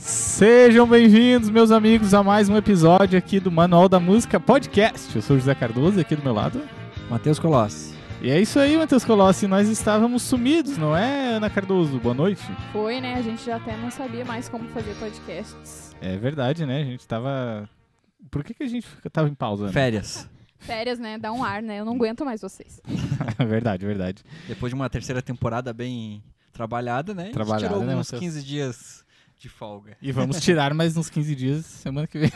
Sejam bem-vindos, meus amigos, a mais um episódio aqui do Manual da Música Podcast. Eu sou o José Cardoso, aqui do meu lado. Matheus Colossi. E é isso aí, Matheus Colossi. Nós estávamos sumidos, não é, Ana Cardoso? Boa noite. Foi, né? A gente já até não sabia mais como fazer podcasts. É verdade, né? A gente tava. Por que, que a gente tava em pausa? Né? Férias. Férias, né? Dá um ar, né? Eu não aguento mais vocês. verdade, verdade. Depois de uma terceira temporada bem trabalhada, né? A gente Trabalhada, tirou né, uns Matheus? 15 dias de folga. E vamos tirar mais uns 15 dias semana que vem.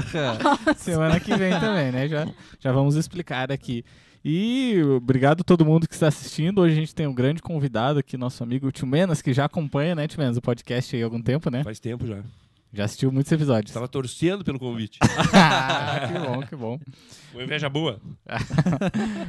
semana que vem também, né? Já, já vamos explicar aqui. E obrigado a todo mundo que está assistindo. Hoje a gente tem um grande convidado aqui, nosso amigo Tio Menas, que já acompanha, né, Tio Menas, o podcast aí há algum tempo, né? Faz tempo já. Já assistiu muitos episódios. Tava torcendo pelo convite. Ah, que bom, que bom. Uma inveja boa.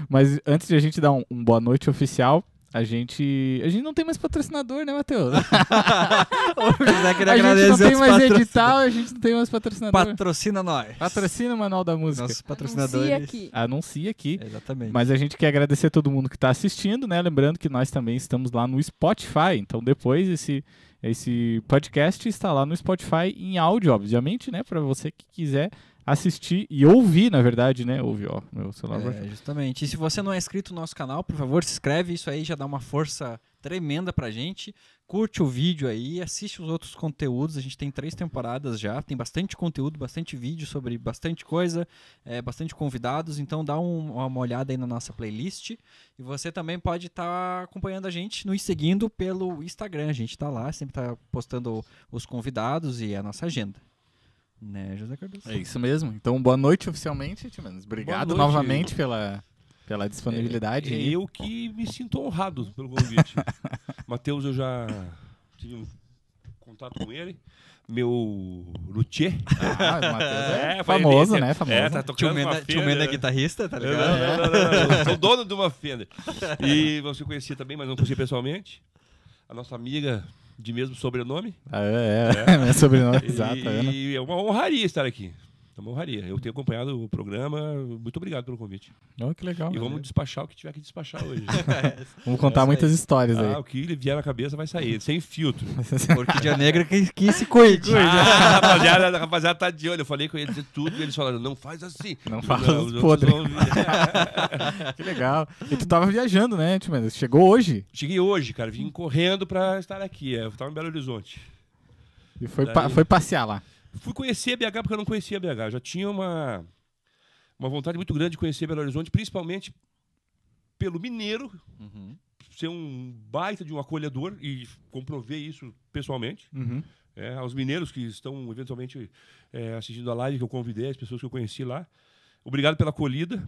Mas antes de a gente dar um, um boa noite oficial, a gente. A gente não tem mais patrocinador, né, Matheus? o José queria a gente não tem mais edital, a gente não tem mais patrocinador. Patrocina nós. Patrocina o Manual da Música. Nossos Anuncia patrocinadores. aqui. Anuncia aqui. Exatamente. Mas a gente quer agradecer a todo mundo que está assistindo, né? Lembrando que nós também estamos lá no Spotify. Então depois esse, esse podcast está lá no Spotify em áudio, obviamente, né? Para você que quiser assistir e ouvir, na verdade, né? Ouvir, ó, meu celular É, justamente. E se você não é inscrito no nosso canal, por favor, se inscreve. Isso aí já dá uma força tremenda pra gente. Curte o vídeo aí, assiste os outros conteúdos. A gente tem três temporadas já, tem bastante conteúdo, bastante vídeo sobre bastante coisa, é, bastante convidados. Então dá um- uma olhada aí na nossa playlist. E você também pode estar acompanhando a gente, nos seguindo pelo Instagram. A gente tá lá, sempre tá postando os convidados e a nossa agenda. Né, José Cardoso? É isso mesmo. Então, boa noite oficialmente, Tio Menos. Obrigado noite. novamente pela, pela disponibilidade. É, aí. eu que me sinto honrado pelo convite. Matheus, eu já tive um contato com ele. Meu luthier. Ah, o Matheus é, É, famoso, né? Famoso. É, tá Tio tocando uma Mena, tio Fender. É guitarrista, tá ligado? não, não, não, não, Eu sou dono de uma Fender. E você conhecia também, mas não conhecia pessoalmente. A nossa amiga de mesmo sobrenome. Ah, é, é. Meu sobrenome, exato. e, tá vendo? e é uma honraria estar aqui. É uma honraria. Eu tenho acompanhado o programa. Muito obrigado pelo convite. Oh, que legal. E vamos despachar o que tiver que despachar hoje. Vamos contar Essa muitas aí. histórias aí. ah, o que lhe vier na cabeça vai sair, sem filtro. Orquídea Negra que, que se cuide. Ah, a, rapaziada, a rapaziada tá de olho. Eu falei com eles de tudo e eles falaram: não faz assim. Não faz podre. Que legal. E tu tava viajando, né? Chegou hoje Cheguei hoje, cara. Vim correndo pra estar aqui. é, Eu tava em Belo Horizonte. e foi, Daí- pa- foi passear lá. Fui conhecer BH porque eu não conhecia BH. Já tinha uma, uma vontade muito grande de conhecer Belo Horizonte, principalmente pelo mineiro Uhum. ser um baita de um acolhedor e comprovei isso pessoalmente. Uhum. É, aos mineiros que estão eventualmente é, assistindo a live que eu convidei, as pessoas que eu conheci lá. Obrigado pela acolhida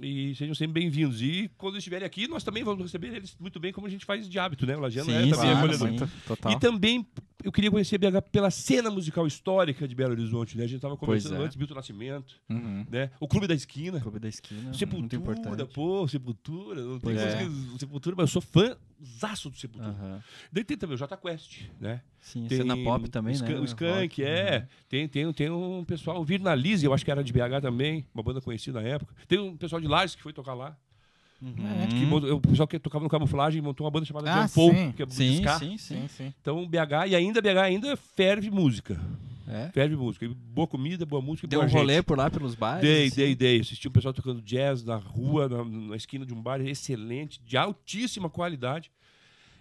e sejam sempre bem-vindos. E quando estiverem aqui, nós também vamos receber eles muito bem, como a gente faz de hábito, né? O Lagiano é Sim, também claro, acolhedor. sim. muito, total. E também eu queria conhecer BH pela cena musical histórica de Belo Horizonte, né? A gente estava conversando é. antes, Milton Nascimento, Uhum. né? O Clube da Esquina. Clube da Esquina, muito Sepultura, importante. pô, Sepultura, não tem é. Sepultura, mas eu sou fãzaço do Sepultura. Daí tem também o Jota Quest, né? Sim, Tem cena pop também, o né? O Skank, Rock, é. uhum. Tem, tem, tem um pessoal, o Virnalize, eu acho que era de BH também, uma banda conhecida na época. Tem um pessoal de Lages que foi tocar lá. Uhum. Que montou- o pessoal que tocava no camuflagem montou uma banda chamada Ah, sim. que é sim, sim. Sim, sim. Então BH, e ainda BH ainda ferve música. É. Ferve música. E boa comida, boa música Deu boa um rolê gente. por lá, pelos bares? Dei, assim? dei, dei. Assisti um pessoal tocando jazz na rua, na, na esquina de um bar excelente, de altíssima qualidade.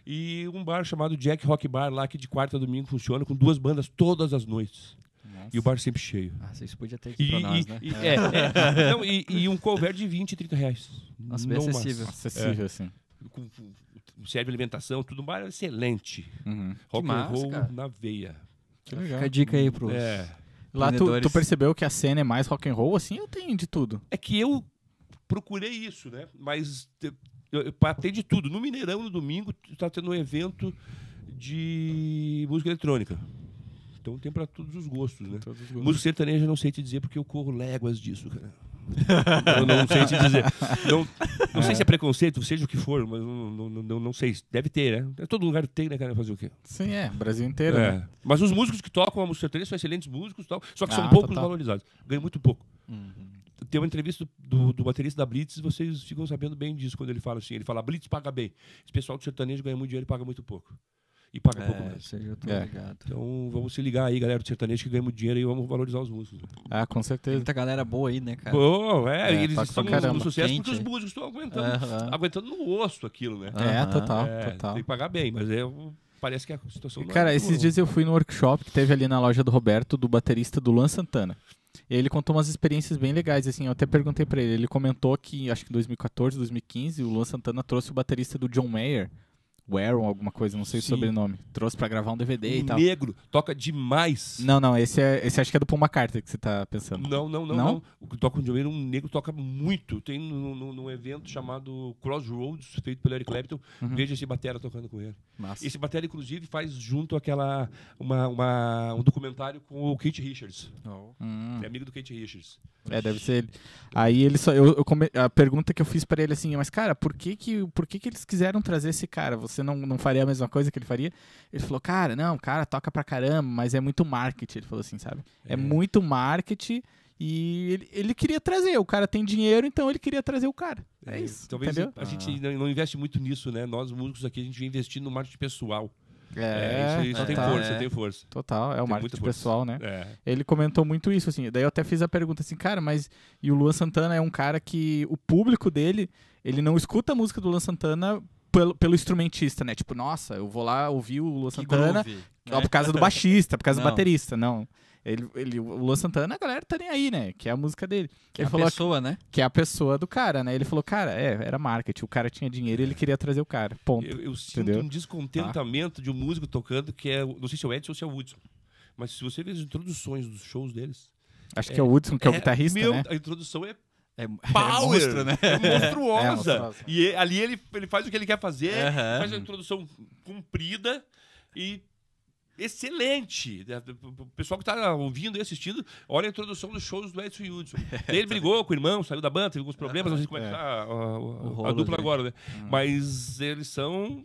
E um bar chamado Jack Rock Bar lá, que de quarta a domingo funciona, com duas bandas todas as noites. E o bar sempre cheio. Nossa, isso podia ter E, pra nós, e- né? e- é, é. Não, e- e um cover de 20, 30 reais. Nossa, bem Não mais. acessível. Acessível, assim. Com, com- serve alimentação, tudo um bar excelente. Uhum. Rock massa, and roll cara. na veia. Que legal. Fica a dica aí pros... É. Lá tu, tu percebeu que a cena é mais rock and roll, assim, ou tem de tudo? É que eu procurei isso, né? Mas eu, eu pa- tem de tudo. No Mineirão, no domingo, está tendo um evento de música eletrônica. Então tem para todos os gostos, né? Todos os gostos. Música sertaneja eu não sei te dizer porque eu corro léguas disso, cara. eu não sei te dizer. Não, não sei se é preconceito, seja o que for, mas não, não, não, sei. Deve ter, né? Todo lugar tem, né, cara? Fazer o quê? Sim, é. Brasil inteiro, É. né? Mas os músicos que tocam a música sertaneja são excelentes músicos tal, só que Ah, são poucos total. valorizados. Ganham muito pouco. Uhum. Tem uma entrevista do, do baterista da Blitz, vocês ficam sabendo bem disso quando ele fala assim. Ele fala, Blitz paga bem. Esse pessoal do sertanejo ganha muito dinheiro e paga muito pouco. E paga pouco É, mais. isso aí eu tô É. ligado. Então vamos se ligar aí, galera do sertanejo que ganhamos dinheiro e vamos valorizar os músicos. Ah, com Tem certeza. muita galera boa aí, né, cara? Pô, é, É, eles estão no sucesso Quente, porque os é. músicos estão aguentando, aguentando no osso aquilo, né? É, Aham. total, É, total. Tem que pagar bem, mas é, parece que a situação não é Cara, muito esses boa. dias eu fui no workshop que teve ali na loja do Roberto, do baterista do Luan Santana. E ele contou umas experiências bem legais, assim, eu até perguntei pra ele, ele comentou que, acho que em 2014, 2015, o Luan Santana trouxe o baterista do John Mayer, o Aaron, alguma coisa, não sei o Sim. sobrenome, trouxe pra gravar um DVD e O tal. negro toca demais. Não, não, esse, é, esse acho que é do Paul McCartney que você tá pensando. Não, não, não, Não? O que toca o John Mayer, um negro toca muito. Tem num, num- num evento chamado Crossroads, feito pelo Eric Clapton. Uhum. Veja esse batera tocando com ele. Massa. Esse batera, inclusive, faz junto aquela uma, uma- um documentário com o Kate Richards. Hum. É amigo do Kate Richards. É, deve ser ele. Aí ele só. Eu, eu come- a pergunta que eu fiz pra ele assim, mas cara, por que que, por que que eles quiseram trazer esse cara? Você não, não faria a mesma coisa que ele faria? Ele falou, cara, não, o cara toca pra caramba, mas é muito marketing. Ele falou assim, sabe? É, É. muito marketing e ele, ele queria trazer. O cara tem dinheiro, então ele queria trazer o cara. É, isso. Talvez entendeu? a gente não- não investe muito nisso, né? Nós, músicos aqui, a gente vem investindo no marketing pessoal. É, isso, isso tem total. força, É. tem força. Total, é o Tem marketing muita força. pessoal, né? É. Ele comentou muito isso, assim. Daí eu até fiz a pergunta assim, cara, mas. E o Luan Santana é um cara que o público dele, ele não escuta a música do Luan Santana pelo, pelo instrumentista, né? Tipo, nossa, eu vou lá ouvir o Luan Que Santana groove, né? por causa do baixista, por causa do Não. baterista. Não. Ele, ele, o Luan Santana, a galera tá nem aí, né? Que é a música dele. Que ele a falou pessoa, né? que é a pessoa do cara, né? Ele falou, cara, é, era marketing. O cara tinha dinheiro e ele queria trazer o cara. Ponto. Eu, eu sinto Entendeu? um descontentamento de um músico tocando que é, não sei se é o Edson ou se é o Woodson, mas se você vê as introduções dos shows deles, Acho que é o Hudson, que é o guitarrista, meu, né? A introdução é É, power, é né? é monstruosa. É monstruosa. E ali ele, ele faz o que ele quer fazer, Aham. faz a introdução comprida e excelente. O pessoal que tá ouvindo e assistindo, olha a introdução dos shows do Edson Hudson. Ele brigou com o irmão, saiu da banda, teve alguns problemas, não sei como é que É. tá a, a- a- a dupla agora, né? Hum. Mas eles são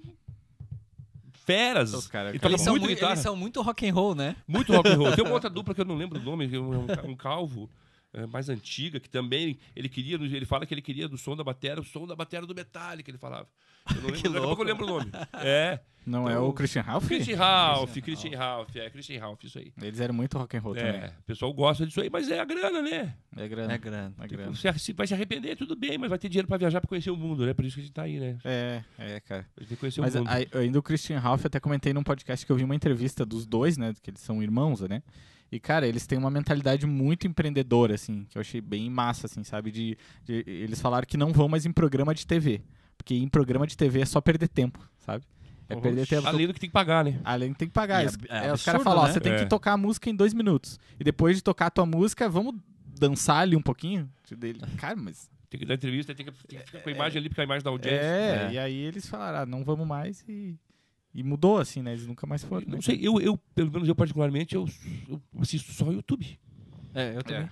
feras. Os E toca Eles são, muito eles são muito rock and roll, né? Muito rock and roll. Tem uma outra dupla que eu não lembro o nome, é um, um calvo. É, mais antiga, que também ele queria, ele fala que ele queria do som da bateria, o som da bateria do Metallica, ele falava. Eu não lembro, daqui a pouco eu lembro o nome. É. Não é Então, o Christian Ralph? Christian Ralph, Christian Ralph, é, Christian Ralph, isso aí. Eles eram muito rock and roll também. É, o pessoal gosta disso aí, mas é a grana, né? É grana. É grande. É grana. Você vai se arrepender, tudo bem, mas vai ter dinheiro pra viajar pra conhecer o mundo, né? Por isso que a gente tá aí, né? É, é, cara. A gente tem que conhecer Mas o mundo. aí, ainda o Christian Ralph, eu até comentei num podcast que eu vi uma entrevista dos dois, né? Que eles são irmãos, né? E, cara, eles têm uma mentalidade muito empreendedora, assim, que eu achei bem massa, assim, sabe? De, de- eles falaram que não vão mais em programa de TV. Porque em programa de TV é só perder tempo, sabe? É perder tempo. Além do que tem que pagar, né? Além tem que pagar. E Eles- é é, os caras falam, ó, né? você tem É. que tocar a música em dois minutos. E depois de tocar a tua música, vamos dançar ali um pouquinho? Dele. Cara, mas. Tem que dar entrevista, tem que, tem que ficar com a imagem ali, porque a imagem da audiência. É, É. e aí eles falaram, ah, não vamos mais e. E mudou, assim, né? Eles nunca mais foram. Não né? sei, eu, eu, pelo menos eu particularmente, eu, eu assisto só o YouTube. É, eu também.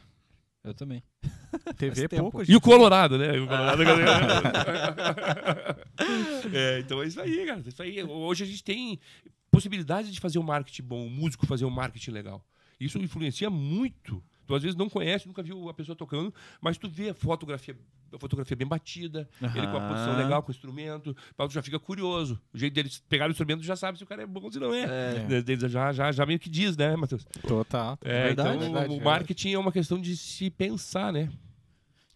Eu também. TV tempo. pouco. E o Colorado, né? O Colorado, é, então é isso aí, cara. Isso aí. Hoje a gente tem possibilidade de fazer um marketing bom, o músico fazer um marketing legal. Isso influencia muito. Tu às vezes não conhece, nunca viu a pessoa tocando, mas tu vê a fotografia, a fotografia bem batida, ele com a posição legal, com o instrumento, tu já fica curioso. O jeito deles pegar o instrumento já sabe se o cara é bom ou se não é. É. Já, já, já meio que diz, né, Matheus? Total. É, Verdade, então verdade, o verdade. marketing é uma questão de se pensar, né?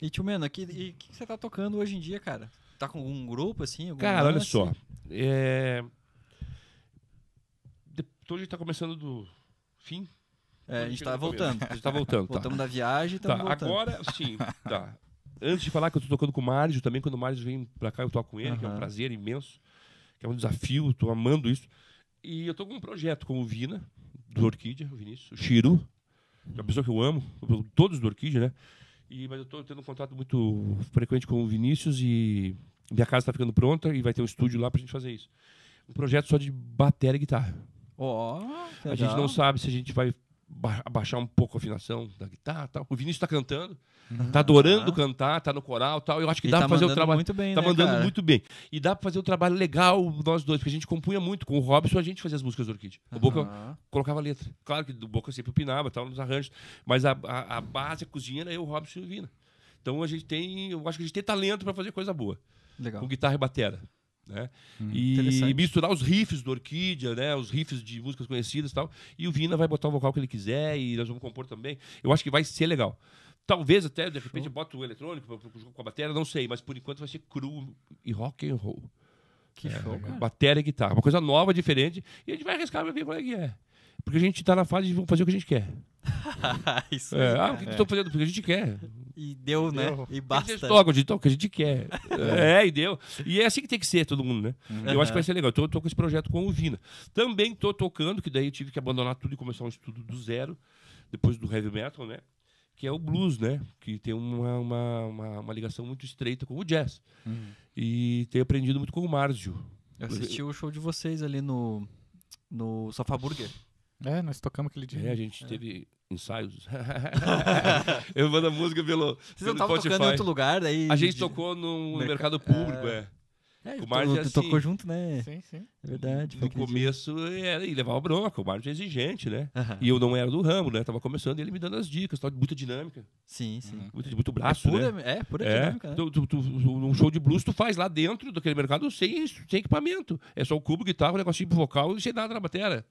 E, tio e o que, que você tá tocando hoje em dia, cara? Tá com algum grupo, assim? Algum Cara, olha lance? só. É... de- Então a gente tá começando do fim. É, a gente tá voltando. A gente tá voltando, tá. Voltamos da viagem Tá, estamos voltando. agora sim, tá. Antes de falar que eu tô tocando com o Mário, também quando o Mário vem pra cá eu toco com ele, que é um prazer imenso, que é um desafio, tô amando isso. E eu tô com um projeto com o Vina, do Orquídea, o Vinícius, o Chiru, que é uma pessoa que eu amo, todos do Orquídea, né? E, mas eu tô tendo um contato muito frequente com o Vinícius e minha casa tá ficando pronta e vai ter um estúdio lá pra gente fazer isso. Um projeto só de bateria e guitarra. Ó, A gente não sabe se a gente vai abaixar um pouco a afinação da guitarra e tal. O Vinícius tá cantando, tá adorando cantar, tá no coral e tal. Eu acho que Ele dá tá pra fazer o trabalho. muito bem, Tá né, mandando cara? muito bem. E dá pra fazer um trabalho legal nós dois, porque a gente compunha muito. Com o Robson a gente fazia as músicas do Orquídea. O Boca colocava a letra. Claro que do Boca sempre opinava, tal, nos arranjos. Mas a, a, a base, a cozinha era eu, o Robson e o Vina. Então a gente tem. Eu acho que a gente tem talento pra fazer coisa boa. Legal. Com guitarra e batera. Né? Hum, e misturar os riffs do Orquídea, né? Os riffs de músicas conhecidas e tal. E o Vina vai botar o vocal que ele quiser e nós vamos compor também. Eu acho que vai ser legal. Talvez até, de repente, bota o eletrônico pra- pra- com a bateria, não sei, mas por enquanto vai ser cru e rock and roll. Que É, show, cara. Bateria e guitarra. Uma coisa nova, diferente. E a gente vai arriscar pra ver qual é que é. Porque a gente tá na fase de vamos fazer o que a gente quer. Isso É, aí, ah, o que, que eu tô fazendo? Porque a gente quer. E deu, né? Deu. E basta. tocam, a gente toca o que a gente quer. É, e deu. E é assim que tem que ser todo mundo, né? Eu acho que vai ser legal. Eu tô, com esse projeto com o Vina. Também tô tocando, que daí eu tive que abandonar tudo e começar um estudo do zero, depois do heavy metal, né? Que é o blues, né? Que tem uma, uma, uma, uma ligação muito estreita com o jazz. E tenho aprendido muito com o Márcio. Eu assisti o show de vocês ali no, no Sofá Burger. É, nós tocamos aquele dia. É, a gente teve ensaios. eu mando a música pelo, Vocês não pelo estavam tocando em outro lugar, daí... A gente de- tocou no, Merca- mercado público, é. É, o tu- Márcio é tu assim. tocou junto, né? Sim, sim. É verdade. No dia. começo era, e levava bronca, o Márcio é exigente, né? Aham. E eu não era do ramo, né? Tava começando e ele me dando as dicas, tal, de muita dinâmica, Sim, sim. muito, muito braço, é pura, né? é, pura É, dinâmica, né? tu, tu, tu- um show de blues tu faz lá dentro daquele mercado sem, sem equipamento. É só o cubo, guitarra, um negocinho pro vocal e sem nada na bateria.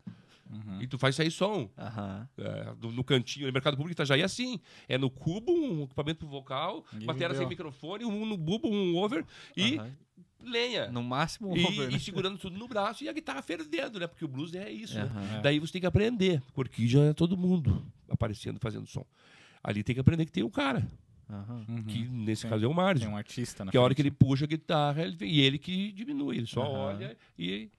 Uhum. E tu faz sair som. Aham. É, no, no cantinho, no mercado público Itajaí é assim. É no cubo, um equipamento pro vocal, E bateria sem microfone, um no bubo, um over e lenha. No máximo, um E, over, e né? segurando tudo no braço e a guitarra fervendo, né? Porque o blues é isso. né? É. Daí você tem que aprender, porque já é todo mundo aparecendo, fazendo som. Ali tem que aprender que tem um cara. Uhum. que nesse Sim. caso é o Tem Márcio. um artista na Que a hora que frente. ele puxa a guitarra, ele, vem- e ele que diminui, ele só Aham. olha e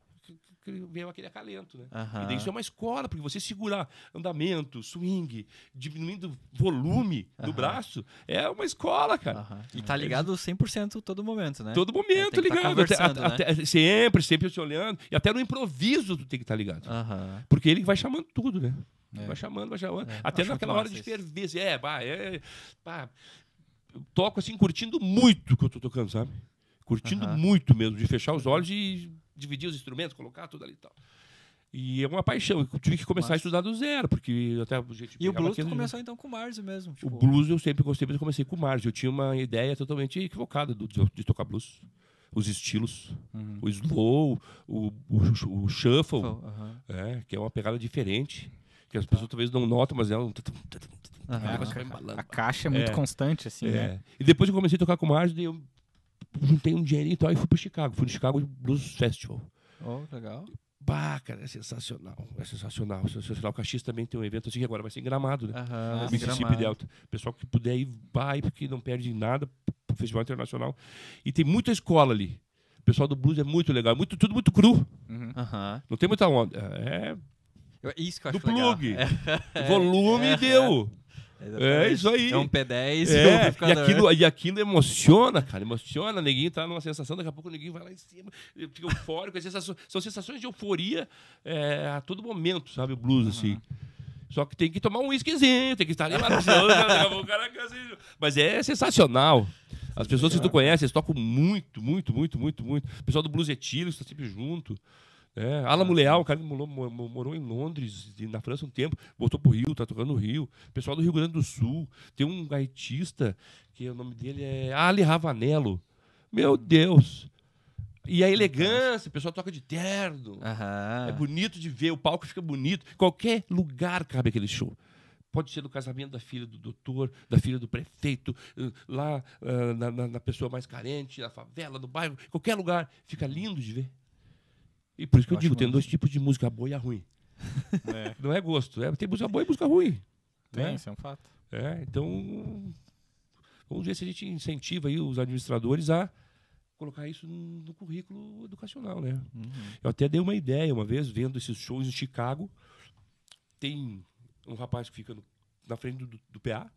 vem aquele acalento, né? Aham. E daí isso é uma escola, porque você segurar andamento, swing, diminuindo volume do Aham. braço, é uma escola, cara. Aham. E tá ligado 100% todo momento, né? Todo momento tem que tá ligado. Até- conversando, até- sempre, sempre se olhando. E até no improviso tu tem que estar ligado. Aham. Porque ele vai chamando tudo, né? É. Vai chamando, vai chamando. É, Até acho naquela hora de ferver. assim, É, bah, é. Pá, eu toco assim, curtindo muito o que eu tô tocando, sabe? Curtindo muito mesmo, de fechar os olhos e dividir os instrumentos, colocar tudo ali e tal. E é uma paixão. Eu tive que começar a Massa. estudar do zero, porque até a gente E o blues tu começou então com o Márcio mesmo. O Tipo, blues eu sempre gostei, mas eu comecei com o Márcio. Eu tinha uma ideia totalmente equivocada do- de, de tocar blues. Os estilos. Uhum. O slow, o, o, o shuffle, Aham. é, que é uma pegada diferente. Que as pessoas talvez não notam, mas é um. O embalando. A caixa é muito É. constante, assim, É. né? E depois eu comecei a tocar com o Márcio, eu juntei um dinheirinho e tal, e fui pro Chicago. Fui no Chicago Blues Festival. Oh, legal. Bah, cara, é sensacional. É sensacional. é sensacional. O Caxias também tem um evento assim que agora vai ser em Gramado, né? Aham. Ah, Mississippi gramado. Delta. Pessoal que puder ir, vai, porque não perde nada pro Festival Internacional. E tem muita escola ali. O pessoal do blues é muito legal. Muito, tudo muito cru. Uhum. Aham. Não tem muita onda. É Isso que eu do acho legal. plug. É, Volume é, deu. É isso aí. É um P10 e um É, e aquilo, e aquilo emociona, cara. Emociona. Neguinho tá numa sensação, daqui a pouco o neguinho vai lá em cima, fica eufórico. é sensação- são sensações de euforia é, a todo momento, sabe? O blues, assim. Só que tem que tomar um whiskyzinho, tem que estar ali. Mas é sensacional. As pessoas que tu conhece, eles tocam muito, muito, muito, muito, muito. O pessoal do Blues Etílio está sempre junto. É, Alamo Leal, o cara morou, mo- mo- morou em Londres na França um tempo, voltou pro Rio, tá tocando no Rio. Pessoal do Rio Grande do Sul. Tem um gaitista, que o nome dele é Ali Ravanello. Meu Deus! E a elegância, o pessoal toca de terno. É bonito de ver, o palco fica bonito. Qualquer lugar cabe aquele show. Pode ser no casamento da filha do doutor, da filha do prefeito, eh, lá ah, na, na- na pessoa mais carente, na favela, no bairro, qualquer lugar. Fica lindo de ver. E por isso que eu, Eu digo, tem dois tipos de música boa e a ruim. É, Não é gosto. É, tem música boa e música ruim. tem, É. isso é um fato. É, então, vamos ver se a gente incentiva aí os administradores a colocar isso no no currículo educacional, né? Uhum. Eu até dei uma ideia uma vez, vendo esses shows em Chicago. Tem um rapaz que fica no- na frente do, do PA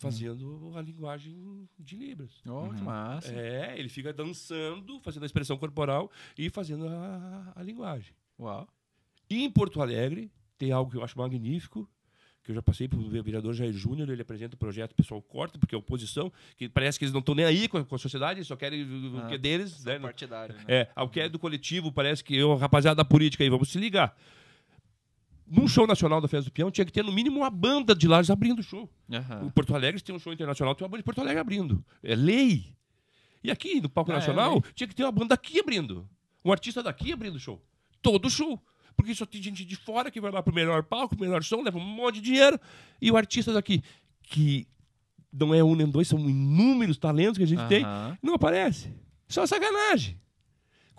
fazendo a linguagem de Libras. Oh, que Uhum. massa. É, ele fica dançando, fazendo a expressão corporal e fazendo a, a linguagem. Uau. E em Porto Alegre tem algo que eu acho magnífico, que eu já passei para o vereador Jair Júnior, ele apresenta o projeto, o pessoal corta, porque é oposição, que parece que eles não estão nem aí com a, com a sociedade, eles só querem o Ah, que é deles. Né? Partidário, né? É, ao que é do coletivo, parece que eu, rapaziada da política aí, vamos se ligar. Num show nacional da Festa do Peão, tinha que ter no mínimo uma banda de Lages abrindo o show. Aham. Em Porto Alegre, tem um show internacional, tem uma banda de Porto Alegre abrindo. É lei. E aqui, no palco Ah, é nacional, lei. tinha que ter uma banda aqui abrindo. Um artista daqui abrindo show. Todo show. Porque só tem gente de fora que vai lá pro melhor palco, pro melhor som, leva um monte de dinheiro. E o artista daqui, que não é um nem dois, são inúmeros talentos que a gente tem, Aham. não aparece. Só sacanagem.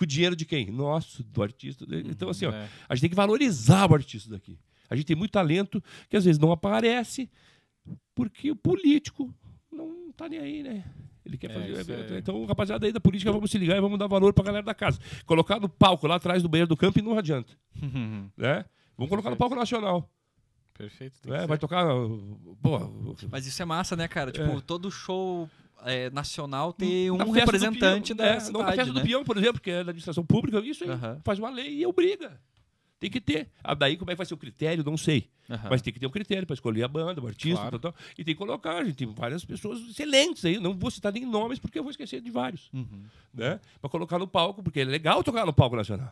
Com o dinheiro de quem? Nosso, do artista. Então, assim, ó, É. a gente tem que valorizar o artista daqui. A gente tem muito talento que às vezes não aparece porque o político não tá nem aí, né? Ele quer É, fazer é- Então, rapaziada aí da política, vamos se ligar e vamos dar valor pra galera da casa. Colocar no palco lá atrás do banheiro do campo e não adianta. Né? Vamos colocar no palco nacional. Perfeito. que Vai ser. tocar. Pô, Mas isso é massa, né, cara? Tipo, todo show é, nacional um na festa do representante peão, da é, cidade, não, na festa né? do peão, por exemplo, que é da administração pública, isso aí Aham. faz uma lei e obriga. Tem que ter. Ah, daí como é que vai ser o critério? Não sei. Aham. Mas tem que ter um critério para escolher a banda, o artista, Claro. tal, tal. e tem que colocar. A gente tem várias pessoas excelentes aí. Não vou citar nem nomes porque eu vou esquecer de vários. Uhum. Né? Para colocar no palco, porque é legal tocar no palco nacional.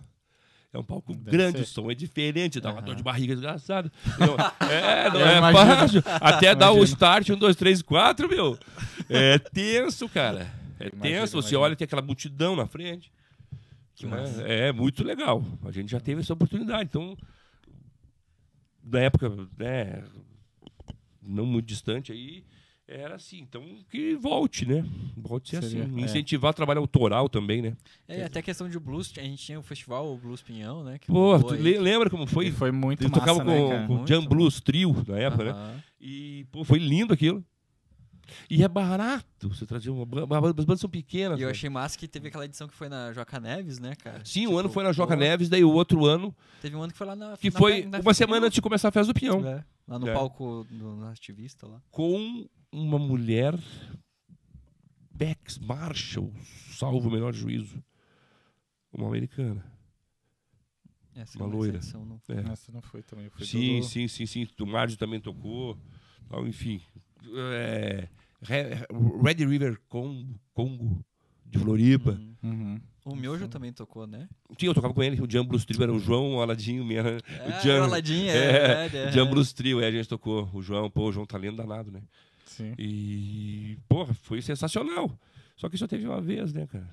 É um palco grande, ser. o som é diferente, dá uma dor de barriga desgraçada. É, não Eu é imagino. fácil. Até dar o start, um, dois, três, quatro, meu. É tenso, cara. É Imagino, tenso. Você imagino. olha, tem aquela multidão na frente. Né? É muito legal. A gente já teve essa oportunidade. Então, na época, né, não muito distante aí, era assim. Então, que volte, né? Volte a ser Seria, assim. é. Incentivar o trabalho autoral também, né? É, até questão de blues, a gente tinha o festival o Blues Pinhão, né? que Pô, lembra como E foi? foi muito Eles massa, tocavam né, com, com o Jam. Blues Trio na época, né? Aham. E, pô, foi lindo aquilo. E é barato você trazer uma banda. As bandas são pequenas. E eu né? achei massa que teve aquela edição que foi na Joca Neves, né, cara? Sim, um Tipo, ano foi na Joca pô, Neves, daí o outro ano, Teve um ano que foi lá na. que na- foi na- uma semana antes de começar a festa do Pinhão. É, lá no É. palco do no ativista lá. Com uma mulher, Bex Marshall, salvo o melhor juízo. Uma americana. Essa, Uma loira. não- É. Essa não foi também. Foi Sim, do- sim, sim, sim. O Márcio também tocou. tal, enfim. É, Re- Red River Congo, Congo de Floripa. Uhum. Uhum. O Miojo também tocou, né? Sim, eu tocava com ele. O Jam Blues Trio era o João, o Aladinho, minha, É, o Jam, o Aladinho, é, é, verdade, é. Jam Blues Trio, é, a gente tocou. O João, pô, o João tá lendo danado, né? Sim. E, porra, foi sensacional. Só que só teve uma vez, né, cara?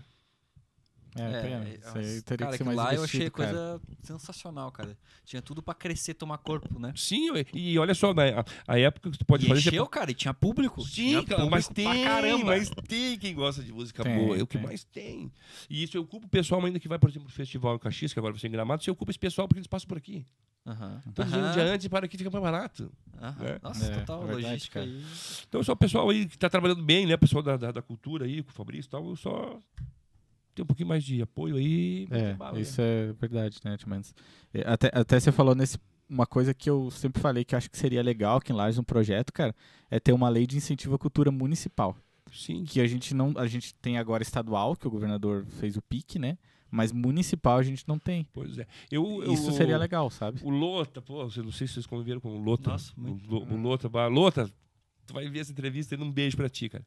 É, pena. é, Isso aí teria cara, que ser mais lá eu achei cara. coisa sensacional, cara. Tinha tudo pra crescer, tomar corpo, né? Sim, e, olha só, né, a, a época que tu pode E fazer... encheu, cara, e tinha público. Sim, tinha cara, mas público tem, pra caramba. mas tem quem gosta de música Tem, boa, é o que mais tem. E isso eu ocupo o pessoal ainda que vai, por exemplo, pro festival em Caxias, que agora vai ser em Gramado, você ocupa esse pessoal porque eles passam por aqui. Aham. Então, eles vêm um dia antes e para aqui fica mais barato. Aham. né? Nossa, É, total é verdade, logística cara. aí. Então, só o pessoal aí que tá trabalhando bem, né, o pessoal da, da, da cultura aí, com o Fabrício e tal, eu só tem um pouquinho mais de apoio aí. É, bala, né? isso é verdade, né, Timans? Até, até você falou nesse. Uma coisa que eu sempre falei que acho que seria legal aqui em Lages, um projeto, cara, é ter uma lei de incentivo à cultura municipal. Sim. Que a gente não. A gente tem agora estadual, que o governador fez o PIC, né? Mas municipal a gente não tem. Pois é. Eu, eu- Isso seria legal, sabe? O Lota, pô, eu não sei se vocês conviveram com o Lota. Nossa, muito. O, o Lota, bah, Lota, tu vai ver essa entrevista e um beijo pra ti, cara.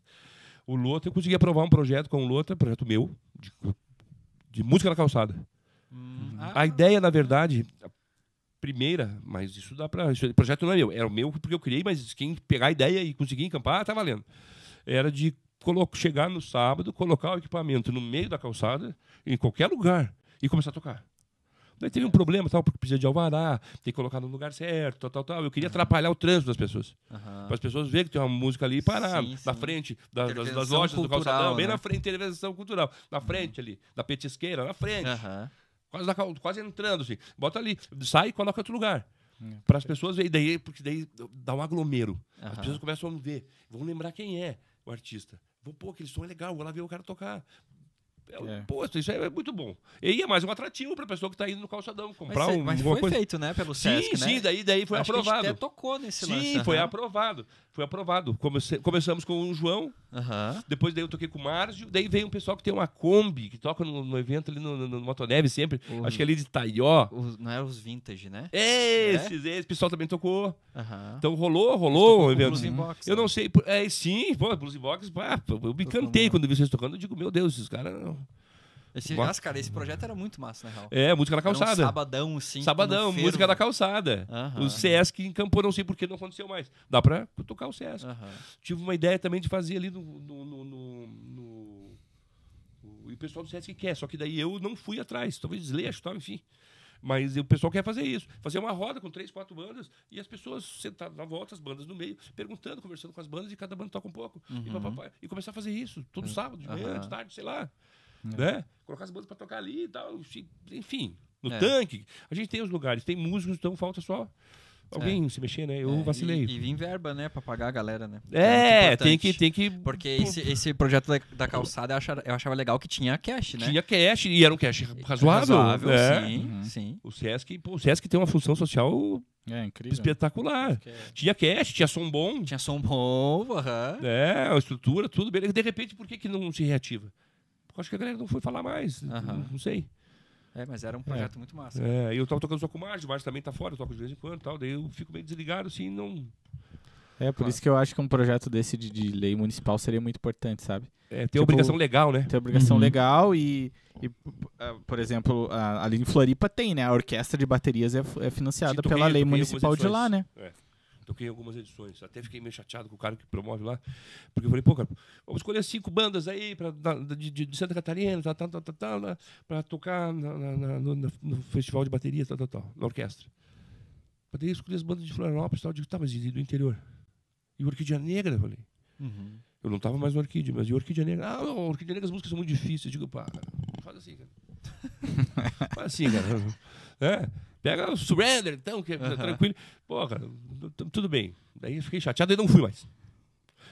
O Lota, eu consegui aprovar um projeto com o Lota, projeto meu, de, de música na calçada. Hum, A ideia, na verdade, primeira, mas isso dá pra. Isso, projeto não é meu, era o meu porque eu criei, mas quem pegar a ideia e conseguir encampar, tá valendo. Era de chegar no sábado, colocar o equipamento no meio da calçada, em qualquer lugar, e começar a tocar. Daí teve um problema, tal, porque precisa de alvará, tem que colocar no lugar certo, tal, tal, tal. Eu queria atrapalhar o trânsito das pessoas. aham. Para as pessoas verem que tem uma música ali e parar. Sim, Na sim. frente das, das- das lojas do cultural, calçadão, bem né? na frente, intervenção cultural. Na frente ali, da petisqueira, na frente. Quase, na quase entrando, assim. Bota ali, sai e coloca outro lugar. Hum. Para as pessoas verem, daí, porque daí dá um aglomero. As pessoas começam a ver, vão lembrar quem é o artista. Pô, aquele som é legal, vou lá ver o cara tocar. É, É. Pô, isso é muito bom. E é mais um atrativo para a pessoa que está indo no calçadão Mas, comprar cê- um, mas foi coisa. feito, né, pelo Sim, Sesc, né? sim, daí, daí foi Acho aprovado. até tocou nesse Sim, lance. foi aham. aprovado. Foi aprovado. Comece- começamos com o João, Aham. depois daí eu toquei com o Márcio, daí veio um pessoal que tem uma Kombi, que toca no, no evento ali no, no, no Motoneve sempre. Acho que é ali de Taió. Os- não é os vintage, né? Esses, esse pessoal também tocou. Aham. Então rolou, rolou o evento. Box, Eu né? não sei, é, sim, pô, Blues Box, pá, eu me encantei quando vi vocês tocando. Eu digo, meu Deus, esses caras. Esse, Boa. nossa, cara, esse projeto era muito massa, na real. É, música na Era um calçada. sabadão, assim. Sabadão, música da calçada. Aham. O Sesc encampou, não sei por que não aconteceu mais. Dá pra tocar o Sesc. Aham. Tive uma ideia também de fazer ali no, no, no- no- E o pessoal do Sesc quer, só que daí eu não fui atrás. Talvez desleixo, tal, enfim. Mas o pessoal quer fazer isso. Fazer uma roda com três, quatro bandas e as pessoas sentadas na volta, as bandas no meio, perguntando, conversando com as bandas e cada banda toca um pouco. E, papapá, e começar a fazer isso todo sábado, de manhã, Aham. de tarde, sei lá. Né? Colocar as bandas pra tocar ali e tal. Enfim, no É. tanque. A gente tem os lugares, tem músicos, então falta só alguém se mexer, né? Eu É, vacilei. E, e vim verba, né? Pra pagar a galera, né? É, muito tem que, tem que. Porque esse, esse projeto da, da calçada eu achava, eu achava legal que tinha cash, né? Tinha cash e era um cash razoável. Razoável, né? sim, Uhum. sim. O Sesc, pô, o Sesc tem uma função social É incrível. espetacular. É- Tinha cash, tinha som bom, Tinha som bom, aham. é, a estrutura, tudo bem. De repente, por que, que não se reativa? Acho que a galera não foi falar mais. Aham. Não, não sei. É, mas era um projeto muito massa. É, eu tava tocando só com o Márcio, o Márcio também tá fora, eu toco de vez em quando e tal. Daí eu fico meio desligado, assim, não. É, por Claro. isso que eu acho que um projeto desse de, de lei municipal seria muito importante, sabe? É, tem Tipo, obrigação legal, né? Tem obrigação Uhum. legal e, e, ah, por exemplo, a- ali em Floripa tem, né? A orquestra de baterias é, é financiada pela lei municipal de lá, né? É. Toquei em algumas edições. Até fiquei meio chateado com o cara que promove lá. Porque eu falei, pô, cara, vamos escolher cinco bandas aí pra, da- de, de Santa Catarina, tal, tal, tal, tal, né, pra tocar na- na- no, no festival de bateria, tal, tal, tal, na orquestra. Pra daí escolhi as bandas de Florianópolis e tal. Eu digo, tá, mas e do interior? E Orquídea Negra, eu falei. Uhum. Eu não tava mais no Orquídea, mas e Orquídea Negra? Ah, não, Orquídea Negra as músicas são muito difíceis. Eu digo, pá, faz assim, cara. faz assim, cara. É, pega o Surrender, então, que é Aham. tranquilo. Pô, cara, tudo bem. Daí eu fiquei chateado e não fui mais.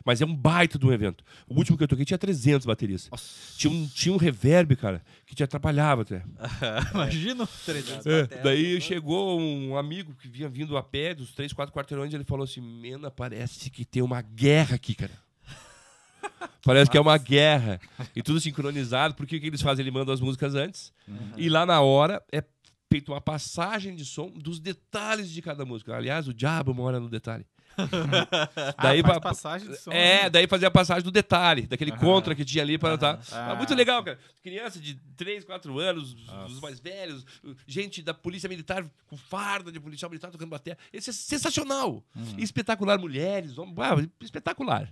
Mas é um baita de um evento. O último que eu toquei tinha 300 baterias. Tinha um, tinha um reverb, cara, que te atrapalhava até. Imagina 300 É, daí né? chegou um amigo que vinha vindo a pé dos três, quatro quarteirões e ele falou assim: Mena, parece que tem uma guerra aqui, cara. Parece que é uma guerra. E tudo sincronizado. Por que, que eles fazem? Ele manda as músicas antes. E lá na hora é feita uma passagem de som dos detalhes de cada música. Aliás, o diabo mora no detalhe. daí ah, faz pa- passagem de som. é, né? daí fazia a passagem do detalhe, daquele contra que tinha ali para tá. Ah, muito legal, cara. Criança de 3, 4 anos, os mais velhos, gente da polícia militar com farda de policial militar tocando bateria. Esse é sensacional. Uhum. Espetacular, mulheres, homens, ah, espetacular.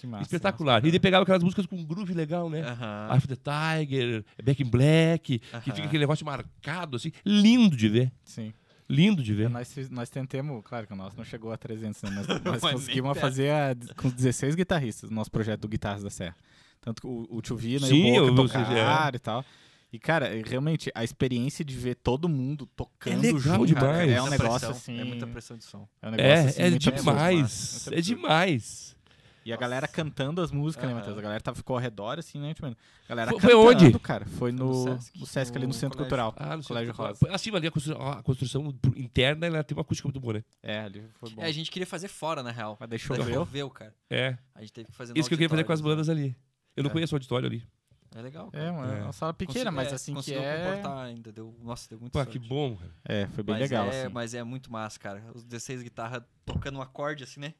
Que massa. espetacular. E daí pegava aquelas músicas com um groove legal, né? Aham. Eye of the Tiger, Back in Black, que Aham. fica aquele negócio marcado, assim. Lindo de ver. Sim. Lindo de É, ver. Nós, fiz- nós tentamos, claro que o nosso não chegou a 300, né? Mas nós conseguimos perto. fazer a- com 16 guitarristas, o nosso projeto do Guitarras da Serra. Tanto que o, o Tio Vina Sim, e o eu- Boca tocaram e tal. E, cara, realmente, a experiência de ver todo mundo tocando legal junto, cara, demais. é um negócio pressão, assim... É muita pressão de som. É, um negócio, É, assim, é absurdo, demais. É demais. E a galera cantando as músicas, né, Aham. Matheus? A galera tava, ficou ao redor, assim, né? Tipo, a galera Foi- foi cantando, onde? cara. Foi Foi no, no no Sesc, Sesc, ali no no Centro colégio. Cultural. Ah, no Colégio Rosa. Acima ali, a construção, a construção interna, ela tem uma acústica muito boa, né? É, ali foi bom. É, a gente queria fazer fora, na real. Mas daí Daí choveu. cara. É. A gente teve que fazer no Isso que eu queria fazer com as auditório, bandas ali. Eu não É. conheço o auditório ali. É legal. É, uma, É. uma sala pequena, Consegui- mas é, assim que conseguiu é... comportar ainda. Deu, nossa, deu muito Pô, sorte. que bom, cara. É, foi bem mas legal, é, assim. Mas é muito massa, cara. Os 16 guitarras tocando um acorde, assim, né?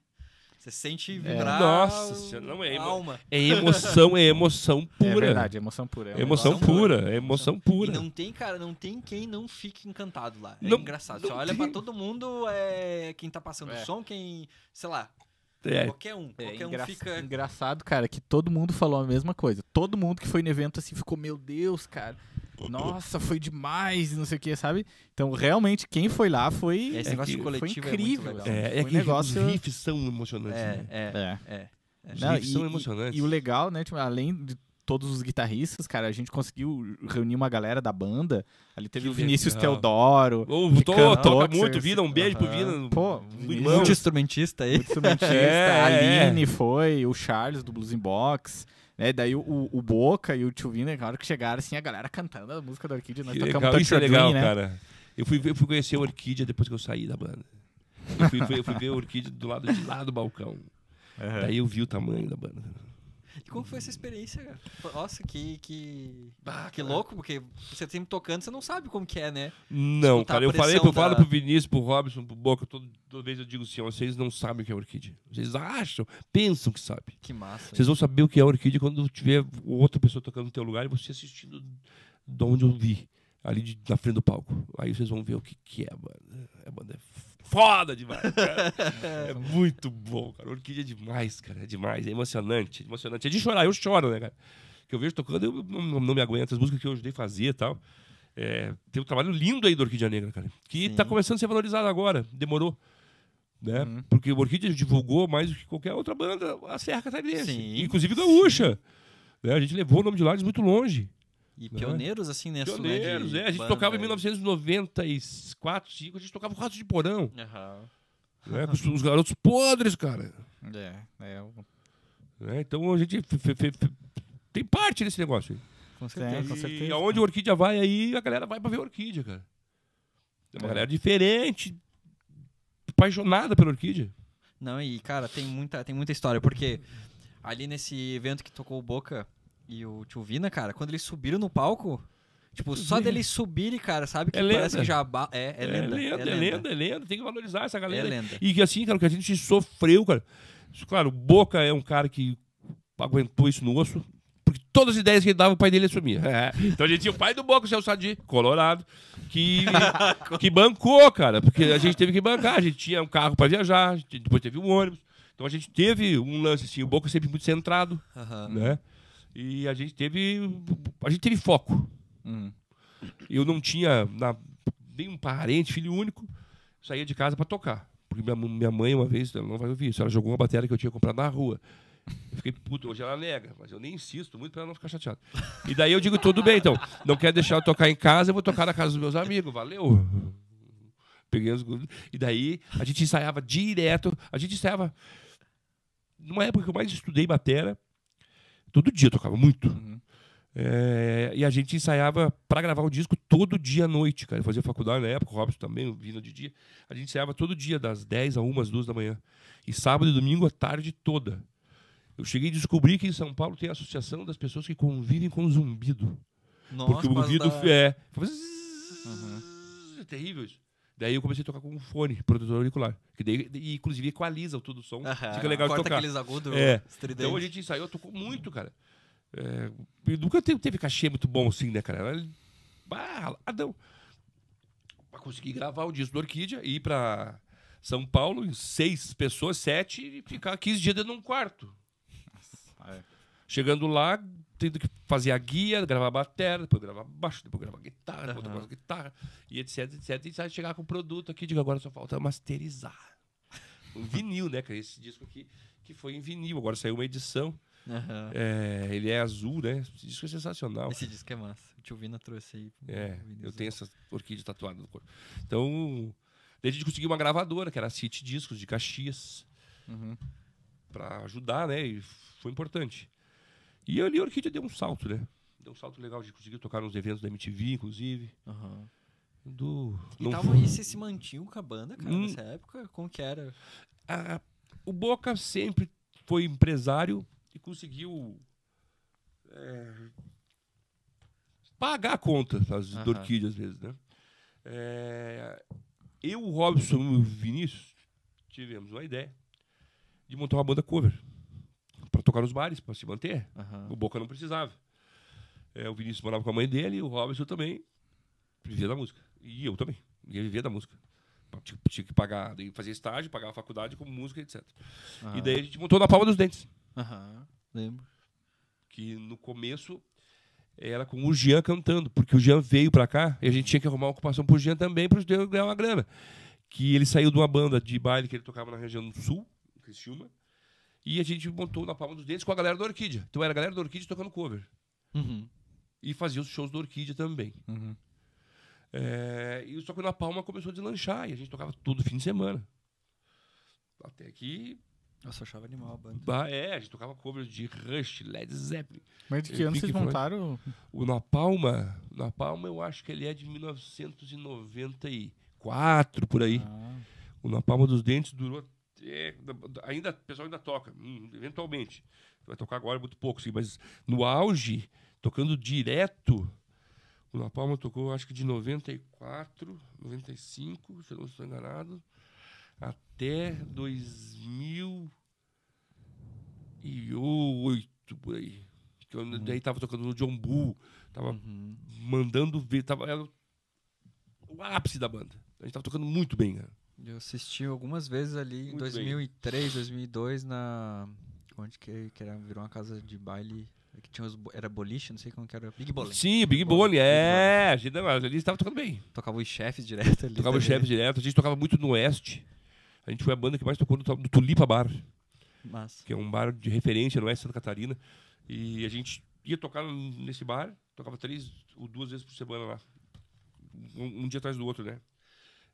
Você sente É. vibrar Nossa o- senhora, não é emo- alma. É emoção, é emoção É pura. verdade, emoção pura. É emoção Emoção pura, pura. é emoção E pura. não tem, cara, não tem quem não fique encantado lá. É Não- engraçado. não Você olha tem. pra todo mundo, é quem tá passando É. o som, quem, sei lá, É, qualquer um. É qualquer engra- um fica... engraçado, cara, que todo mundo falou a mesma coisa. Todo mundo que foi no evento assim ficou, meu Deus, cara. Nossa, foi demais, não sei o que, sabe? Então, realmente, quem foi lá foi. Esse É negócio que- coletivo foi incrível, é muito legal. é, é um que negócio- os riffs são emocionantes. né? É, é, É. é. Os Não, riffs e- são e- emocionantes. E o legal, né, tipo, além de todos os guitarristas, cara, a gente conseguiu reunir uma galera da banda. Ali teve Que o Vinícius legal. Teodoro. Ô, que tô- cantou, toca muito, Vina, um beijo pro Aham. Vina. Pô, um. Muito instrumentista aí. o instrumentista, É, a é. Aline foi, o Charles do Blues in Box. Né, daí o, o- Boca e o Tio Vina, na hora que chegaram, assim, a galera cantando a música da Orquídea, nós Que tocamos legal, isso é legal, né? cara. Eu fui, eu fui conhecer a Orquídea depois que eu saí da banda. Eu fui, fui- eu fui ver a Orquídea do lado de lá do balcão. Aham. Daí eu vi o tamanho da banda. E como foi essa experiência, cara? Nossa, que, que, Ah, que cara. louco, porque você sempre tocando, você não sabe como que é, né? Não, Escutar cara, eu falei, falo da- pro Vinícius, pro Robson, pro Boca, todo, toda vez eu digo assim, ó, vocês não sabem o que é orquídea. Vocês acham, pensam que sabem. Que massa. Vocês vão saber o que é orquídea quando tiver outra pessoa tocando no teu lugar e você assistindo de onde eu vi, ali de- na frente do palco. Aí vocês vão ver o que, que é a banda. A banda é foda demais, cara. É muito bom, cara. Orquídea é demais, cara. É demais, é emocionante, é emocionante. É de chorar, eu choro, né, cara? que eu vejo tocando, eu não, não- me aguento. As músicas que eu ajudei a fazer e tal. É, tem um trabalho lindo aí do Orquídea Negra, cara. Que Sim. tá começando a ser valorizado agora. Demorou. Né? Uhum. Porque o Orquídea divulgou mais do que qualquer outra banda a Serra Catarinense. Sim. Inclusive gaúcha. Né? A gente levou o nome de Lages muito longe. E Né? pioneiros, assim, nessa Pioneiros, né, de é. A gente banda, tocava em é. 1994, 5, a gente tocava o Rato de Porão. Aham. Né? Com os, os garotos podres, cara. É, é. Né? Então a gente tem parte nesse negócio aí. Com certeza. com E certeza. aonde a Orquídea vai aí, a galera vai pra ver a Orquídea, cara. É uma É. galera diferente, apaixonada pela Orquídea. Não, e cara, tem muita, tem muita história, porque ali nesse evento que tocou o Boca e o Tio Vina, cara, quando eles subiram no palco, tipo, só Vina. deles subirem, cara, sabe que É parece lenda. que já ba- é, é, lenda, lenda, é lenda, é lenda. Tem que valorizar essa É galera. lenda. E que assim, cara, o que a gente sofreu, cara. Claro, o Boca é um cara que aguentou isso no osso. Porque todas as ideias que ele dava, o pai dele assumia. É. Então a gente tinha o pai do Boca, o seu Sadi, Colorado, que, que bancou, cara. Porque a gente teve que bancar. A gente tinha um carro pra viajar, depois teve um ônibus. Então a gente teve um lance assim, o Boca sempre muito centrado, Aham. né? E a gente teve. A gente teve foco. Hum. Eu não tinha na- nenhum parente, filho único, saía de casa pra tocar. Porque minha, minha mãe, uma vez, ela não vai ouvir isso, ela jogou uma bateria que eu tinha comprado na rua. Eu fiquei puto, hoje ela nega, mas eu nem insisto muito pra ela não ficar chateada. E daí eu digo, tudo bem, então, não quer deixar eu tocar em casa, eu vou tocar na casa dos meus amigos, valeu. Peguei os... E daí a gente ensaiava direto, a gente ensaiava. Numa época que eu mais estudei batera, todo dia tocava muito. Uhum. É, e a gente ensaiava para gravar o disco todo dia à noite, cara. Eu fazia faculdade na época, o Robson também, vindo de dia. A gente ensaiava todo dia, das 10 a 1, às 2 da manhã. E sábado e domingo a tarde toda. Eu cheguei a descobrir que em São Paulo tem a associação das pessoas que convivem com zumbido. Nossa, porque o ouvido da- é. zzz, É terrível isso. Daí eu comecei a tocar com um fone, protetor auricular. Que daí, e, inclusive equaliza todo o som. Aham. Fica legal de Corta tocar. aqueles agudos É. estridentes. Então a gente ensaiou, tocou muito, cara. É, e nunca teve, teve cachê muito bom assim, né, cara? Era ah, raladão. Pra conseguir gravar o disco do Orquídea, ir pra São Paulo em seis pessoas, sete, e ficar 15 dias dentro de um quarto. É. Chegando lá, tendo que fazer a guia, gravar a bateria, depois gravar baixo, depois gravar guitarra, depois Aham. gravar guitarra, e etc, etc. E sai chegar com o produto aqui, digo, agora só falta masterizar. Um vinil, né, cara? Esse disco aqui, que foi em vinil. Agora saiu uma edição. Aham. É, ele é azul, né? Esse disco é sensacional. Esse disco é massa. O tio Vina trouxe aí. É, eu tenho essa orquídea tatuada no corpo. Então, daí a gente conseguiu uma gravadora, que era a City Discos de Caxias, Uhum. pra ajudar, né? E foi importante. E ali a orquídea deu um salto, né? Deu um salto legal de conseguir tocar nos eventos da MTV, inclusive. Aham. Do, E, não tava, foi- e você se mantinha com a banda, cara, Hum. nessa época? Como que era? a- o Boca sempre foi empresário e conseguiu é, pagar a conta das Aham. do Orquídea, às vezes, né? É, eu, o Robson e o Vinícius tivemos uma ideia de montar uma banda cover tocar nos bares, para se manter. Aham. O Boca não precisava. É, o Vinícius morava com a mãe dele e o Robson também vivia da música. E eu também. Ia viver da música. Tinha, tinha que pagar, fazia estágio, pagar a faculdade com música, etc. E Aham. daí a gente montou na palma dos dentes. Aham. Lembro. Que no começo era com o Jean cantando, porque o Jean veio pra cá e a gente tinha que arrumar uma ocupação pro Jean também para ganhar uma grana. Que ele saiu de uma banda de baile que ele tocava na região do sul, Criciúma, e a gente montou na palma dos dentes com a galera da Orquídea. Então era a galera da Orquídea tocando cover. Uhum. E fazia os shows da Orquídea também. Uhum. É, e só que na Palma começou a deslanchar e a gente tocava todo fim de semana. Até que. Nossa, eu achava animal a banda. bah, é, a gente tocava covers de Rush, Led Zeppelin. Mas de que É, ano vocês montaram? O Na Palma, Na Palma eu acho que ele é de 1994, por aí. Ah, O Na Palma dos Dentes durou até. Ainda, o pessoal ainda toca, hum, eventualmente. Vai tocar agora muito pouco, sim, mas no auge, tocando direto, o Na Palma tocou acho que de 94, 95, se eu não estou enganado, até 2008, por aí. Que eu, Daí tava tocando no John Bull, tava Uhum. mandando ver, tava era o ápice da banda. A gente tava tocando muito bem, cara. Eu assisti algumas vezes ali em Muito bem. 2003, 2002 na onde que, que era, virou uma casa de baile Que tinha os, era boliche, não sei como que era. Big Bowling. Sim, Big Bone, é. A gente, estava tocando bem. Tocava os chefes direto ali. Tocava o também. chefe direto. A gente tocava muito no Oeste. A gente foi a banda que mais tocou no, no Tulipa Bar, Massa. que é um bar de referência no Oeste de Santa Catarina. E a gente ia tocar nesse bar, tocava três ou duas vezes por semana lá. Um, um dia atrás do outro, né?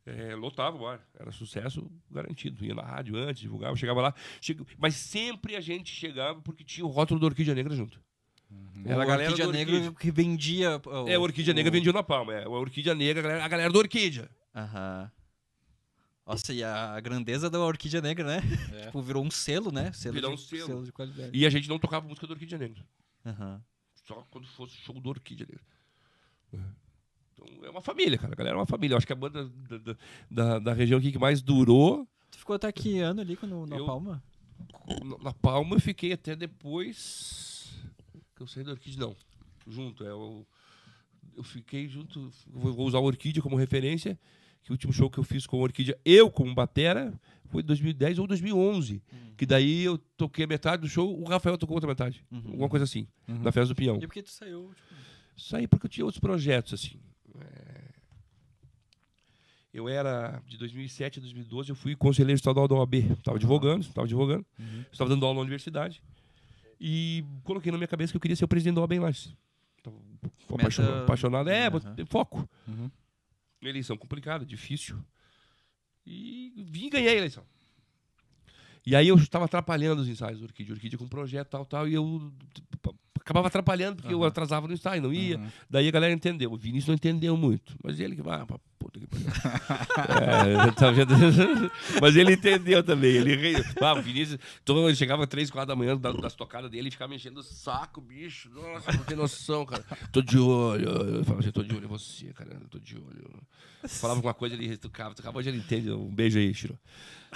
É, lotava o bar, era sucesso garantido. Ia na rádio antes, divulgava, chegava lá. chega- Mas sempre a gente chegava porque tinha o rótulo do Orquídea Negra junto. Era a galera Orquídea do Negra Orquídea. que vendia. o- É, a Orquídea Negra o- vendia na palma. É, a Orquídea Negra, a galera, a galera do Orquídea. Aham. Nossa, e a grandeza da Orquídea Negra, né? É. Tipo, virou um selo, né? Selo Virou de, um selo. de qualidade. E a gente não tocava música do Orquídea Negra. Aham. Só quando fosse show do Orquídea Negra. Então é uma família, cara. A galera é uma família. Eu acho que a banda da, da, da- da região aqui que mais durou. Tu ficou até que ano ali quando, na Eu- Palma? na- Palma eu fiquei até depois. Que eu saí do Orquídea, não. Junto. É, eu, eu fiquei junto. Vou vou usar o Orquídea como referência. Que o último show que eu fiz com o Orquídea, eu como batera, foi em 2010 ou 2011. Que daí eu toquei a metade do show, o Rafael tocou outra metade. Uhum. Alguma coisa assim. Uhum. Na festa do Pinhão. E por que tu saiu? Tipo, Saí porque eu tinha outros projetos, assim. É, Eu era, de 2007 a 2012, eu fui conselheiro estadual da OAB. Estava advogando, estava advogando. Estava dando aula na universidade. E coloquei na minha cabeça que eu queria ser o presidente da OAB em Lages. Tava Meta- apaixonado. É, botei foco. Uhum. Eleição complicada, difícil. E vim ganhei a eleição. E aí eu estava atrapalhando os ensaios do Orquídea. Orquídea com projeto, tal, tal. E eu acabava atrapalhando porque eu Aham. atrasava no ensaio, não ia. Uhum. Daí a galera entendeu. O Vinícius não entendeu muito. Mas ele que vai, ah, puta que pariu. É, eu vendo- mas ele entendeu também. Ele. Ah, o Vinícius, então, ele chegava três, quatro da manhã da- das tocadas dele e ficava me enchendo o saco, bicho. Nossa, não tem noção, cara. Tô de olho. Eu falava assim, tô de olho em você, cara. Eu Tô de olho. Falava uma coisa, ele retocava. Tocava, hoje ele entende. Um beijo aí, Chiro.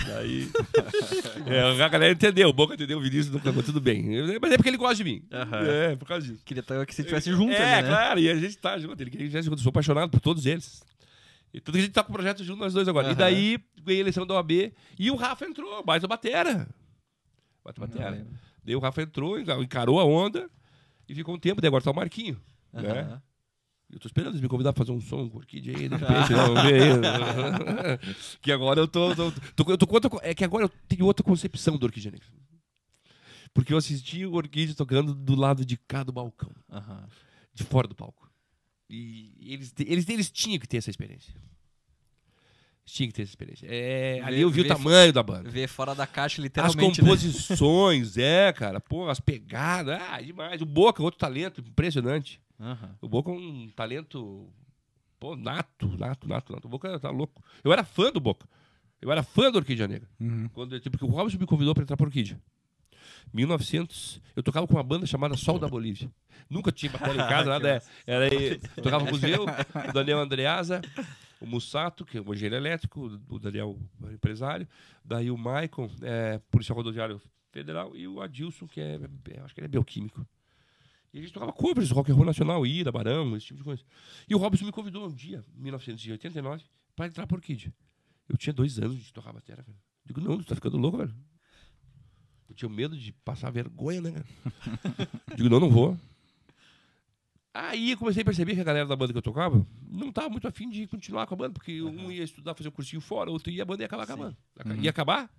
Daí. é, a galera entendeu. O Boca entendeu, o Vinícius nunca, mas tudo bem. Mas é porque ele gosta de mim. Aham. É, por causa disso. queria estar que você estivesse junto É, ali, né? claro, e a gente tá junto. Ele queria que estivesse junto. Eu sou apaixonado por todos eles. E tudo que a gente tá com o projeto junto, nós dois agora. E Aham. daí, ganhei a eleição da OAB e o Rafa entrou, mais a batera. Bate Não batera. Daí o Rafa entrou, encarou a onda e ficou um tempo. Daí agora tá o Marquinho. Né? Eu tô esperando eles me convidar pra fazer um som com Orquídea aí, de repente, não, vê aí. que agora eu tô, tô, tô- eu tô com outra, É que agora eu tenho outra concepção do Orquídea Negra. Porque eu assisti o Orquídea tocando do lado de cá do balcão de fora do palco. E eles, eles, eles tinham que ter essa experiência. Eles tinham que ter essa experiência. É, ali eu vi o tamanho da banda. Ver fora da caixa, As literalmente, né? composições, é, cara. Pô, as pegadas. Ah, demais. O Boca, outro talento impressionante. Aham. O Boca é um talento. Pô, nato, nato, nato, nato. O Boca tá louco. Eu era fã do Boca. Eu era fã do Orquídea Negra. Uhum. Quando, tipo, porque o Robson me convidou para entrar para Orquídea. 1900, eu tocava com uma banda chamada Sol da Bolívia. Nunca tinha bateria em casa, nada. é. Era aí, tocávamos eu, o Daniel Andreasa, o Mussato, que é o engenheiro elétrico, o Daniel o empresário, daí o Maicon, é, policial rodoviário federal, e o Adilson, que é, é, acho que ele é bioquímico. E a gente tocava covers, rock and roll nacional, Ira, Barão, esse tipo de coisa. E o Robson me convidou um dia, em 1989, para entrar para Orquídea. Eu tinha dois anos de tocar bateria, velho. Digo, não, tu tá ficando louco, velho. Eu tinha medo de passar vergonha, né, cara? Digo, não, não vou. Aí eu comecei a perceber que a galera da banda que eu tocava não tava muito afim de continuar com a banda, porque um ia estudar, fazer um cursinho fora, outro ia, a banda ia acabar Sim. acabando. Uhum. Ia acabar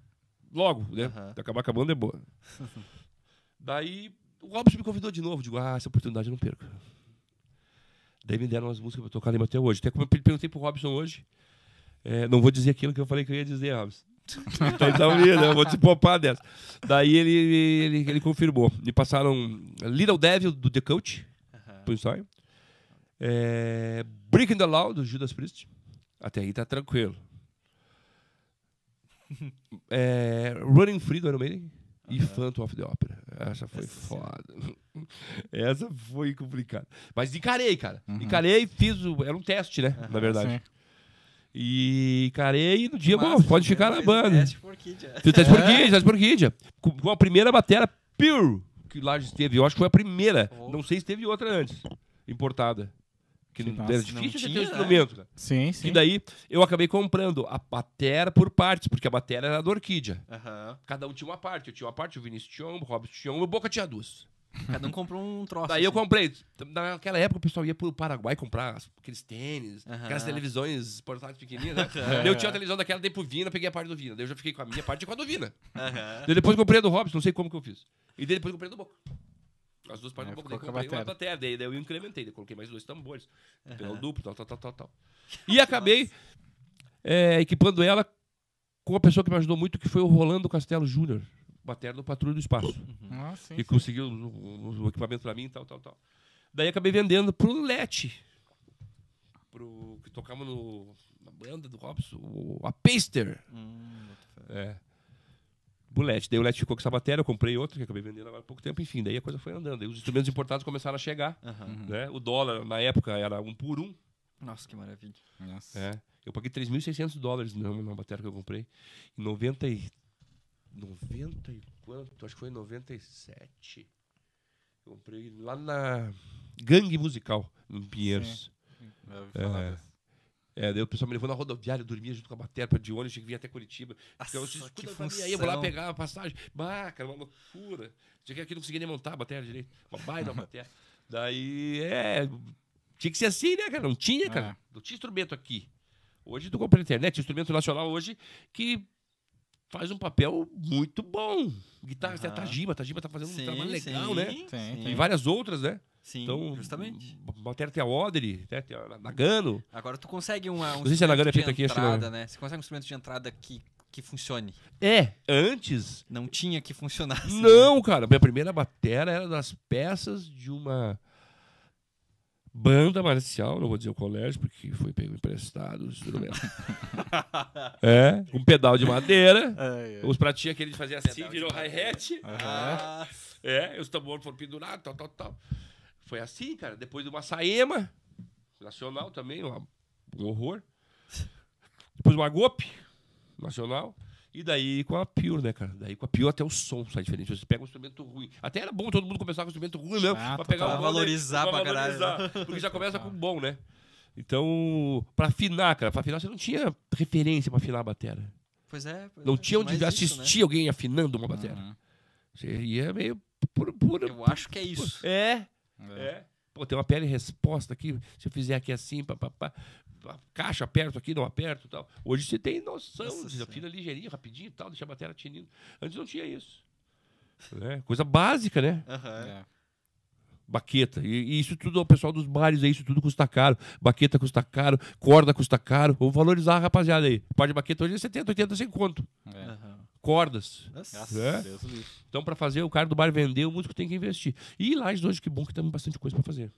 logo, né? Aham. Acabar acabando é boa. Daí o Robson me convidou de novo. Digo, ah, essa oportunidade eu não perco. Daí me deram umas músicas eu tocar ali até hoje. Até como eu perguntei pro Robson hoje. é, não vou dizer aquilo que eu falei que eu ia dizer, Robson. então, então né, eu vou te poupar dessa. Daí ele, ele, ele confirmou. Me passaram Little Devil do The Coach Ensaio. É, Breaking the Law do Judas Priest. Até aí tá tranquilo. É, Running Free do Iron Maiden e Phantom of the Opera. Essa foi foda. Essa foi complicada. Mas encarei, cara. Uhum. Encarei fiz. O, era um teste, né? Na verdade. Sim. E encarei e no dia, bom, pode ficar na o banda. teste por. Fiz teste por teste. Com, com a primeira batera Pure que lá esteve. Eu acho que foi a primeira. Oh. Não sei se teve outra antes. Importada. Que não, massa. era difícil Não de ter tinha, um né? instrumento, cara. Sim, sim. E daí eu acabei comprando a batera por partes, porque a batera era da Orquídea. Cada um tinha uma parte. Eu tinha uma parte, o Vinícius tinha uma, o Robson tinha uma, o Boca tinha duas. Cada um comprou um troço. Daí eu assim. comprei. Naquela época o pessoal ia pro Paraguai comprar aqueles tênis, aquelas televisões portáteis pequenininhas, né? Eu tinha uma televisão daquela, dei pro Vina, peguei a parte do Vina. Daí eu já fiquei com a minha parte e com a do Vina. Daí depois eu comprei a do Robson, não sei como que eu fiz. E daí depois eu comprei a do Boca. As duas partes É, do Boca. Daí ficou com a comprei uma bateria. Daí, daí eu incrementei, daí coloquei mais dois tambores. Pedal duplo, tal, tal, tal, tal, tal. E acabei é, equipando ela com uma pessoa que me ajudou muito, que foi o Rolando Castelo Júnior, baterno do Patrulha do Espaço. Ah, sim. que conseguiu o, o- o equipamento pra mim e tal, tal, tal. Daí acabei vendendo pro Lete. Pro, que tocava no, na banda do Robson, o, a Paster. Hum. É. O Lete. Daí o Lete ficou com essa bateria, eu comprei outra, que acabei vendendo agora há pouco tempo. Enfim, daí a coisa foi andando. Daí os instrumentos importados começaram a chegar. Aham. Né? O dólar, na época, era um por um. Nossa, que maravilha. Nossa. É. Eu paguei 3.600 dólares na, na bateria que eu comprei. Em 90 e... 90 e quanto? Acho que foi em 97. Eu comprei lá na Gangue Musical, em Pinheiros. Falar É. É, daí o pessoal me levou na rodoviária, dormia junto com a bateria pra de ônibus, tinha que vir até Curitiba. Nossa, eu que escuta pra mim aí, eu vou lá pegar a passagem. Bah, cara, uma loucura. Tinha que aqui não conseguia nem montar a bateria direito. Uma baita bateria. Daí, é... Tinha que ser assim, né, cara? Não tinha, cara. É. Não tinha instrumento aqui. Hoje tu compra na internet, instrumento nacional hoje que faz um papel muito bom. Guitarra, tem a Aham. Tajima, a Tajima tá fazendo Sim, um trabalho legal, sim, né? Tem, sim. E várias outras, né? Sim, Então, justamente. Bateria tem a Odri, né? tem a Nagano. Agora tu consegue uma, um Não sei se a Nagano é instrumento feita de aqui, acho que não entrada, né? Você consegue um instrumento de entrada que, que funcione. É, antes. Não tinha que funcionar. Não, cara. Minha primeira bateria era das peças de uma banda marcial, não vou dizer o colégio, porque foi pego emprestado o instrumento. é, um pedal de madeira. Ai, ai. Os pratinhos que ele fazia assim, virou hi-hat. Ah, É, os tambores foram pendurados, tal, tal, tal. Foi assim, cara. Depois de uma Saema, nacional também, um horror. Depois uma Gope, nacional. E daí com a Pure, né, cara? Daí com a Pure até o som sai diferente. Você pega um instrumento ruim. Até era bom todo mundo começar com um instrumento ruim mesmo. Ah, pra pegar Pra bom, né? valorizar pra caralho. valorizar, Porque já começa com bom, né? Então, pra afinar, cara, pra afinar você não tinha referência pra afinar a bateria. pois é. pois Não é. tinha onde Mas isso, assistir alguém afinando uma bateria. Uhum. Você ia meio por, né? Eu acho que é isso. é, É. é. Pô, tem uma pele resposta aqui. Se eu fizer aqui assim, pá, pá, pá, a caixa aperto aqui, não aperto e tal. Hoje você tem noção, Nossa você Senhora. afina ligeirinho, rapidinho e tal, deixa a bateria tinindo. Antes não tinha isso. Né? Coisa básica, né? Aham. É. Baqueta. E, e isso tudo, o pessoal dos bares aí, isso tudo custa caro. Baqueta custa caro, corda custa caro. Vou valorizar a rapaziada aí. Par de baqueta hoje é 70, 80 sem conto. É. Aham. Cordas. É? a Deus. Então, pra fazer o cara do bar vender, o músico tem que investir. E lá hoje, que bom que temos bastante coisa pra fazer.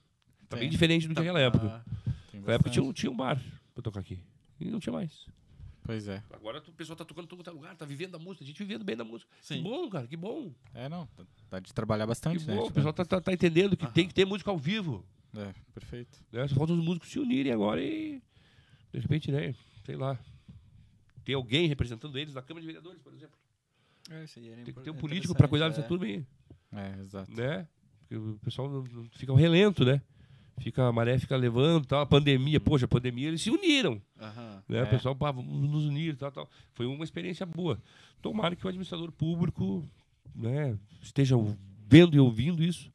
Tá Tem. bem diferente do que naquela época. Ah, Tem Na época tinha, um- tinha um bar pra tocar aqui. E não tinha mais. Pois é. Agora o pessoal tá tocando em todo lugar, tá vivendo da música, a gente vivendo bem da música. Sim. Que bom, cara, que bom. É, não. Tá, tá de trabalhar Que bastante, né? bom. O Tipo, pessoal tá, tá- tá entendendo que tem que ter música ao vivo. É, perfeito. Né? Só falta os músicos se unirem agora e, de repente, né, sei lá, ter alguém representando eles na Câmara de Vereadores, por exemplo. é, isso aí era Tem que ter um político pra cuidar dessa interessante, turma aí, É, exato. né? Porque o pessoal não, não fica um relento, né? Fica, a maré fica levando, tal, a pandemia, poxa, a pandemia, eles se uniram. Aham. Né? É. O pessoal, pá, vamos nos unir, tal, tal. Foi uma experiência boa. Tomara que o administrador público né, esteja vendo e ouvindo isso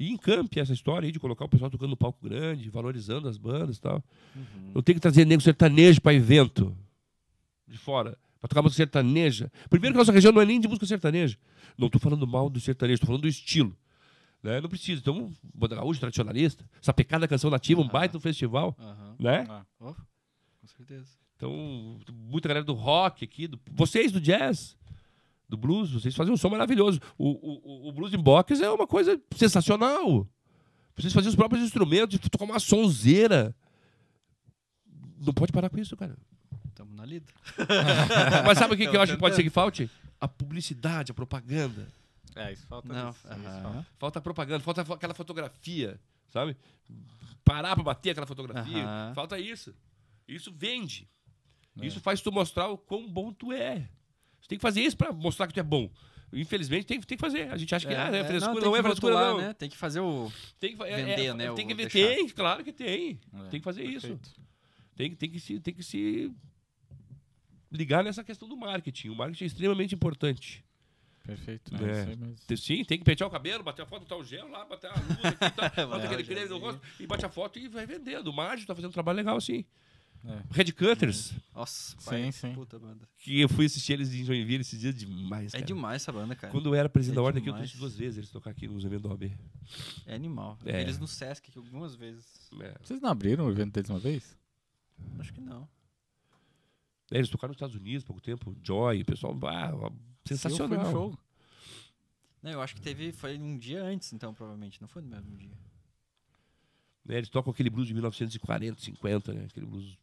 e encampe essa história aí de colocar o pessoal tocando no palco grande, valorizando as bandas e tal. Uhum. Não tem que trazer nego sertanejo para evento de fora, para tocar música sertaneja. Primeiro que a nossa região não é nem de música sertaneja. Não estou falando mal do sertanejo, estou falando do estilo. Né? Não precisa. Então, banda gaúcha tradicionalista, essa pecada canção nativa, um Aham. baita no festival, Aham. né? Ah, Oh, com certeza. Então, muita galera do rock aqui, do- vocês do jazz, do blues, vocês fazem um som maravilhoso. O, o, o- blues in box é uma coisa sensacional. Vocês fazem os próprios instrumentos, tocar uma sonzeira. Não pode parar com isso, cara. Tamo na lida. Mas sabe o que, que eu acho que pode ser que falte? A publicidade, a propaganda. É, isso falta. Não, isso aham. falta. Falta propaganda, falta aquela fotografia, sabe? Parar pra bater aquela fotografia. Aham. Falta isso. Isso vende. É. Isso faz tu mostrar o quão bom tu é. Você tem que fazer isso pra mostrar que tu é bom. Infelizmente tem, tem que fazer. A gente acha que ah, é, frescura, não, tem é que frescura, não. Né? Tem que fazer o. Tem que é- Vender, é- né, Tem que ver. Tem, claro que tem. É, Tem que fazer isso. perfeito. Tem, tem, que se, tem que se ligar nessa questão do marketing. O marketing é extremamente importante. Perfeito. É. É. Isso aí mesmo. Sim, tem que pentear o cabelo, bater a foto, botar o gel lá, bater a luz aqui, tá, bota aquele creme no rosto e bate a foto e vai vendendo. O Mágio tá fazendo um trabalho legal assim. É. Red Cutters, Nossa, Sim, pai, sim. puta banda. que eu fui assistir eles em Joinville esses dias demais, É cara. demais essa banda, cara. Quando eu era presidente É da ordem aqui, eu trouxe duas vezes eles tocar aqui nos eventos da OAB. É animal. É. Eles no Sesc aqui algumas vezes. É. Vocês não abriram o evento deles uma vez? Acho que não. É, Eles tocaram nos Estados Unidos há pouco tempo, Joy, o pessoal, ah, sensacional. no show. Não, eu acho que teve. Foi um dia antes, então, provavelmente. Não foi no mesmo dia. Né, Eles tocam aquele blues de 1940, 50, né? Aquele blues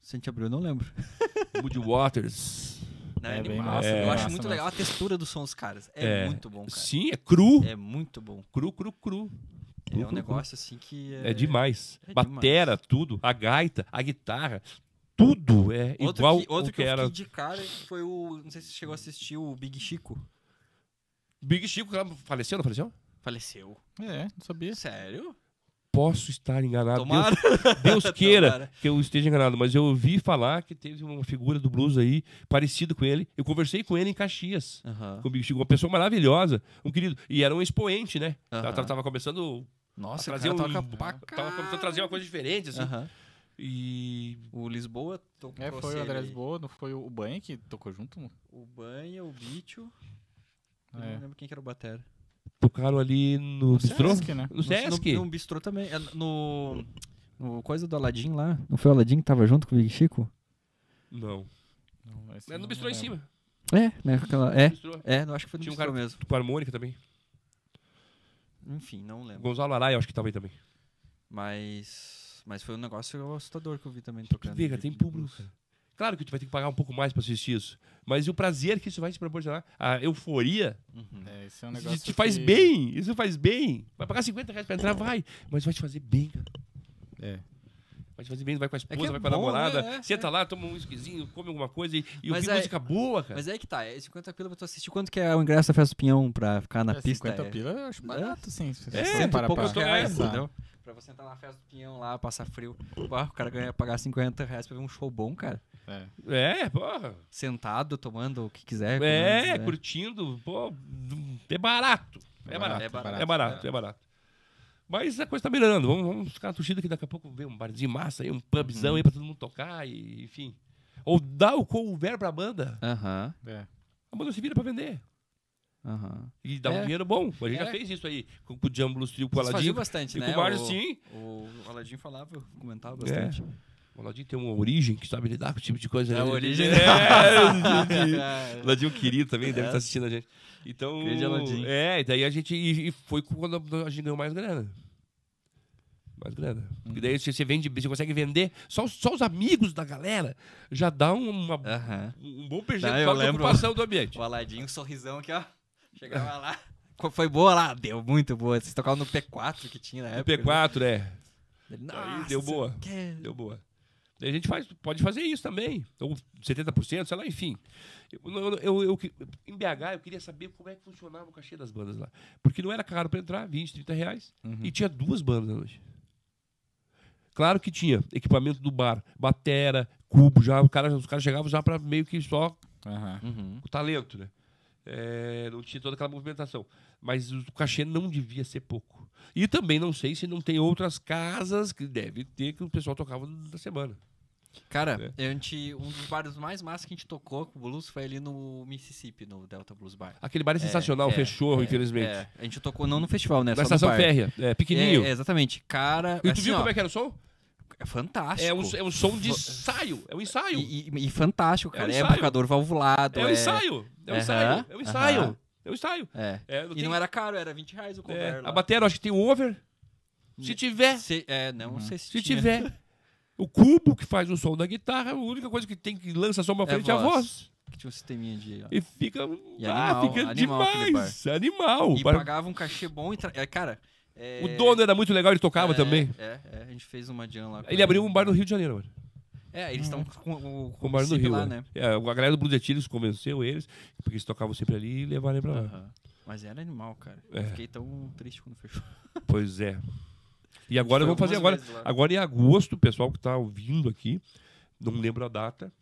Se a gente abriu, eu não lembro. Moody Waters. Não, É é, bem massa, eu bem acho massa muito mesmo. legal a textura do som dos caras. É, muito bom, cara. Sim, é cru. É muito bom. Cru, cru, cru. É Cru, um cru, negócio assim que. É, demais. é Batera, tudo. A gaita, a guitarra, tudo é Outro igual que, outro que, eu era. fiquei de cara foi o. Não sei se você chegou a assistir o Big Chico. Big Chico faleceu, não faleceu? Faleceu. É, não sabia. Sério? Posso estar enganado. Tomara. Deus, Deus queira Tomara. que eu esteja enganado, mas eu ouvi falar que teve uma figura do blues aí parecido com ele. Eu conversei com ele em Caxias. Com o Big Chico, uma pessoa maravilhosa, um querido. E era um expoente, né? Aham. Tava, tava começando Nossa, trazer cara um, toca pra tava começando a trazer uma coisa diferente, assim. E O Lisboa tocou É, foi o ele André aí. Lisboa, não foi o Banha que tocou junto? O Banha, o Bicho. Eu É. não lembro quem que era o Batera. tocaram ali no, No bistrô? Sesc, né? No Sesc? No, no bistrô também. É, No, no coisa do Aladim lá. Não foi o Aladim que tava junto com o Big Chico? Não. Não, É no não bistrô em cima. É, né? Aquela, é, é, não acho que foi no Tinha um cara mesmo. com a harmônica também. Enfim, não lembro. Gonzalo Araia, acho que tava aí também. Mas, mas foi um negócio assustador que eu vi também tocando. Vê, cara, de- tem público. Claro que tu vai ter que pagar um pouco mais pra assistir isso. Mas o prazer que isso vai te proporcionar, a euforia, Uhum. É, esse é um isso negócio te faz que- bem. Isso faz bem. Vai pagar 50 reais pra entrar, vai. Mas vai te fazer bem, cara. É. Vai te fazer bem, vai com a esposa, que é vai com a bom, namorada? É, senta lá, toma um whiskyzinho, come alguma coisa e, e Mas ouvir é- música boa, cara. Mas é que tá, é 50 pila pra tu assistir. Quanto que é o ingresso da Festa do Pinhão pra ficar na É, pista? 50 é, pila eu acho barato, sim. Se É, você parar poucos pra reais, pensar. entendeu? Pra você entrar na Festa do Pinhão lá, passar frio. Pô, o cara ganha pagar 50 reais pra ver um show bom, cara. É. É, porra. Sentado, tomando o que quiser. É, curtindo. Pô, é barato. É É barato. É barato. É barato, é barato. Mas a coisa tá melhorando. Vamos, vamos ficar na torcida que daqui a pouco vem um barzinho massa aí, um pubzão Uhum. aí pra todo mundo tocar e, enfim. Ou dar o cover pra banda. Aham, É. A banda se vira pra vender. Aham. E dá um É. dinheiro bom. A gente É. já fez isso aí com o Jambulus Trio, com o Aladim. bastante, E né? com o Mário, o, sim. O Aladim falava, comentava É. bastante. O Aladim tem uma origem que sabe lidar com esse tipo de coisa. É né? a origem. É, o Ladinho querido também, deve É. estar assistindo a gente. Então, é, e daí a gente e, e foi quando a gente ganhou mais grana. Mais grana. Uhum. Porque daí você, você vende, você consegue vender, só, os- só os amigos da galera já dá um, uma, Aham. um bom percentual de lembro. ocupação do ambiente. O Aladim, um sorrisão aqui, ó. Chegava lá. Foi boa lá? Deu muito boa. Vocês tocavam no P4 que tinha na O época. P4, é. né? Ele, Aí "Nossa, deu você boa. quer?" Deu boa. Daí a gente faz, pode fazer isso também. Ou 70%, sei lá, enfim. Eu, eu, eu- eu- em BH, eu queria saber como é que funcionava o cachê das bandas lá. Porque não era caro pra entrar, 20, 30 reais. Uhum. E tinha duas bandas noite. Claro que tinha equipamento do bar, batera, cubo, já, o cara, os caras chegavam já pra meio que só. Uhum. o talento, né? É, não tinha toda aquela movimentação. Mas o cachê não devia ser pouco. E também não sei se não tem outras casas que deve ter que o pessoal tocava na semana. Cara, a gente, um dos bares mais massas que a gente tocou com o blues foi ali no Mississippi, no Delta Blues Bar. Aquele bar é sensacional, é, fechou, é, infelizmente. É, a gente tocou não no festival, né? Na estação férrea, é, pequenininho. É, é, exatamente. Cara, e tu assim, viu ó, como é que era o som? É fantástico. É um, é um som de ensaio. É um ensaio. E, e- e fantástico, É um cara. É, ensaio. amplificador valvulado. é um ensaio. É um ensaio. É um ensaio. aham. É um ensaio. É. É, E tem- não era caro, era 20 reais o é, cover a bateria, acho que tem um over. Se tiver, Se- é, não sei se, se tiver. O cubo que faz o som da guitarra, a única coisa que tem que lança som pra É frente é a voz. voz. Que tinha um sisteminha de... ó. E fica. E ah, animal, fica animal demais. Animal. E Para- pagava um cachê bom e... Tra... É, cara... é- O dono era muito legal, ele tocava é, também. É, é, a gente fez uma jam lá. com Ele abriu um bar no Rio de Janeiro, mano. É, eles estão com, o- Com um bar no Rio. lá, né? né? É, a galera do Blues Etílicos convenceu eles, porque eles tocavam sempre ali e levaram ele pra lá. Mas era animal, cara. É. Eu fiquei tão triste quando fechou. Pois é. E agora vamos fazer agora. Agora em agosto, o pessoal que tá ouvindo aqui, não lembro a data,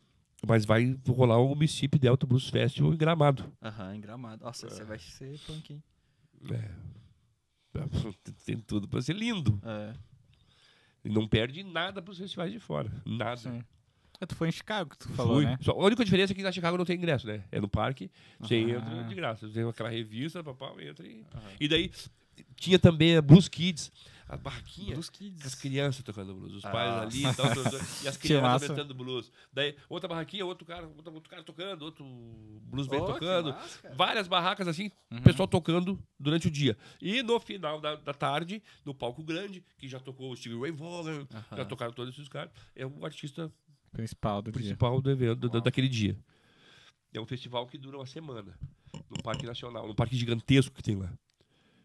Mas vai rolar o Mississippi Delta Blues Festival em Gramado. Aham, em gramado. Nossa, você vai ser punk, hein? É. Tem tudo pra ser lindo. É. E não perde nada pros festivais de fora. Nada. Sim. Ah, Tu foi em Chicago, que tu falou, Fui. né? Só- a única diferença é que na Chicago não tem ingresso, né? É no parque, você Ah. entra de graça. Tem aquela revista, papá, entra e... Aham. E daí tinha também a Blues Kids, a barraquinha. Blues Com as Kids. crianças tocando blues, os Ah. pais ali e tal, e as crianças massa. aumentando blues. Daí outra barraquinha, outro cara, outro, outro cara tocando, outro blues band Oh, tocando. massa. Várias barracas assim, Uhum. pessoal tocando durante o dia. E no final da, da tarde, no palco grande, que já tocou o Steve Ray Vaughan, já Aham. tocaram todos esses caras, é o artista Principal do dia. principal do evento, da- daquele dia. É um festival que dura uma semana, no Parque Nacional, num parque gigantesco que tem lá.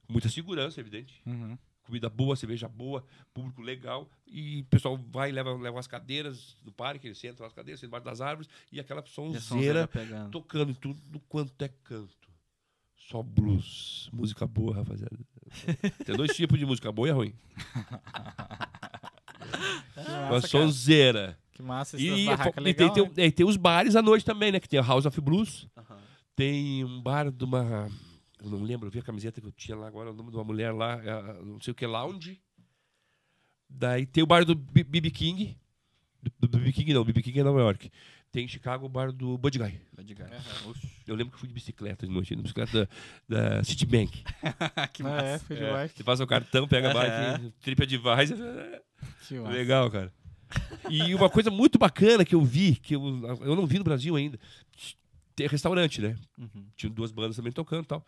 Muita segurança, evidente. Uhum. Comida boa, cerveja boa, público legal. E o pessoal vai e leva, leva as cadeiras do parque, eles sentam nas cadeiras, sentam embaixo das árvores, e aquela E a sonzeira tocando em tudo quanto é canto. Só blues. Música boa, rapaziada. Tem dois tipos de música boa e é ruim. Que Uma sonzeira. Que massa E, e barracas tem, legal, tem, né? é, tem os bares à noite também, né? Que tem a House of Blues. Aham. Tem um bar de uma. Eu não lembro, eu vi a camiseta que eu tinha lá agora, o nome de uma mulher lá, é, não sei o que, Lounge. Daí tem o bar do BB King. Do BB King não, BB King é Nova York. Tem em Chicago o bar do Bud Guy. Bad guy. Oxi. Eu lembro que fui de bicicleta de noite, de bicicleta da, da Citibank. que Ah, é, foi de É, você passa o cartão, pega a bike, TripAdvisor. Que massa. Legal, cara. E uma coisa muito bacana que eu vi, que eu, eu não vi no Brasil ainda, tem restaurante, né? Uhum. Tinha duas bandas também tocando e tal.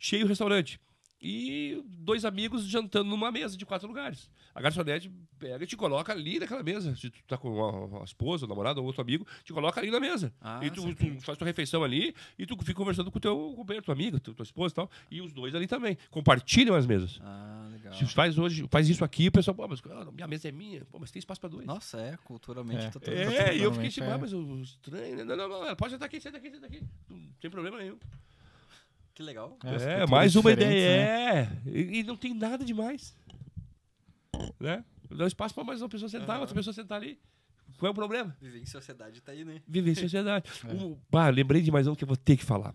Cheio o restaurante. E dois amigos jantando numa mesa de quatro lugares. A garçonete pega e te coloca ali naquela mesa. Se tu tá com uma, uma esposa, um namorado ou outro amigo, te coloca ali na mesa. Ah, e tu, tu faz tua refeição ali e tu fica conversando com o teu companheiro, tua amiga, tua, tua esposa e tal. E os dois ali também. Compartilham as mesas. Ah, legal. Se faz hoje, faz isso aqui, o pessoal, pô, mas ah, minha mesa é minha, pô, mas tem espaço pra dois. Nossa, é, culturalmente É. tá tudo É, e eu fiquei Totalmente, tipo, é. ah, mas o estranho, né? Não, não, não, ela pode sentar aqui, senta aqui, senta aqui. Não tem problema nenhum. Que legal. É, É, mais uma ideia. né? É. E, e não tem nada demais. Né? Dá espaço pra mais uma pessoa sentar, Aham. outra pessoa sentar ali. Qual é o problema? Viver em sociedade tá aí, né? Viver em sociedade. É. Um, bah, lembrei de mais um que eu vou ter que falar.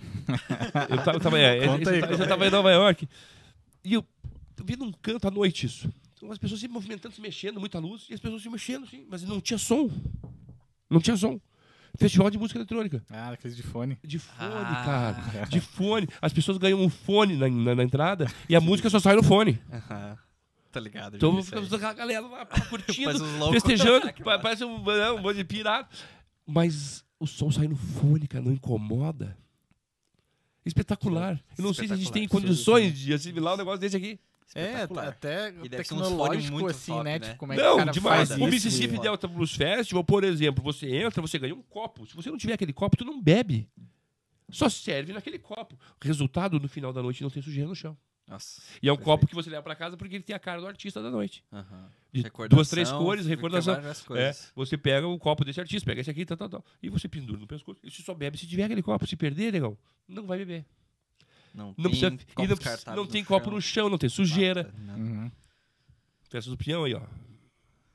eu tava, eu tava, é, eu, aí, eu tava em Nova York. E eu, eu vi num canto à noite isso. Então, as pessoas se movimentando, se mexendo, muita luz, e as pessoas se mexendo, sim, mas não tinha som. Não tinha som. Festival de música eletrônica. Ah, aqueles de fone. De fone, Ah. cara. De fone. As pessoas ganham um fone na, na, na entrada e a música só sai no fone. Aham. Tá ligado? Então ficamos aí. a galera lá curtindo, festejando. Parece um, né, um monte de pirata. Mas o som sai no fone, cara, não incomoda. Espetacular. Eu não sei se a gente tem Espetacular. condições de assimilar um negócio desse aqui. É, Espetacular. até E tecnológico muito assim, top, né? né? Tipo, como é que o não, cara demais. faz O isso? Mississippi e- Delta Blues Festival, por exemplo, você entra, você ganha um copo. Se você não tiver aquele copo, tu não bebe. Só serve naquele copo. Resultado, no final da noite, não tem sujeira no chão. Nossa. E é um Perfeito. copo que você leva pra casa porque ele tem a cara do artista da noite. Recordação, duas, três cores, recordação. É, coisas. você pega o copo desse artista, pega esse aqui, tal, tal, tal, e você pendura no pescoço. E você só bebe se tiver aquele copo. Se perder, legal, não vai beber. Não, Não, precisa, copos não, precisa- descartáveis não no tem copo chão. no chão, não tem sujeira. Não. Uhum. Festa do peão aí, ó.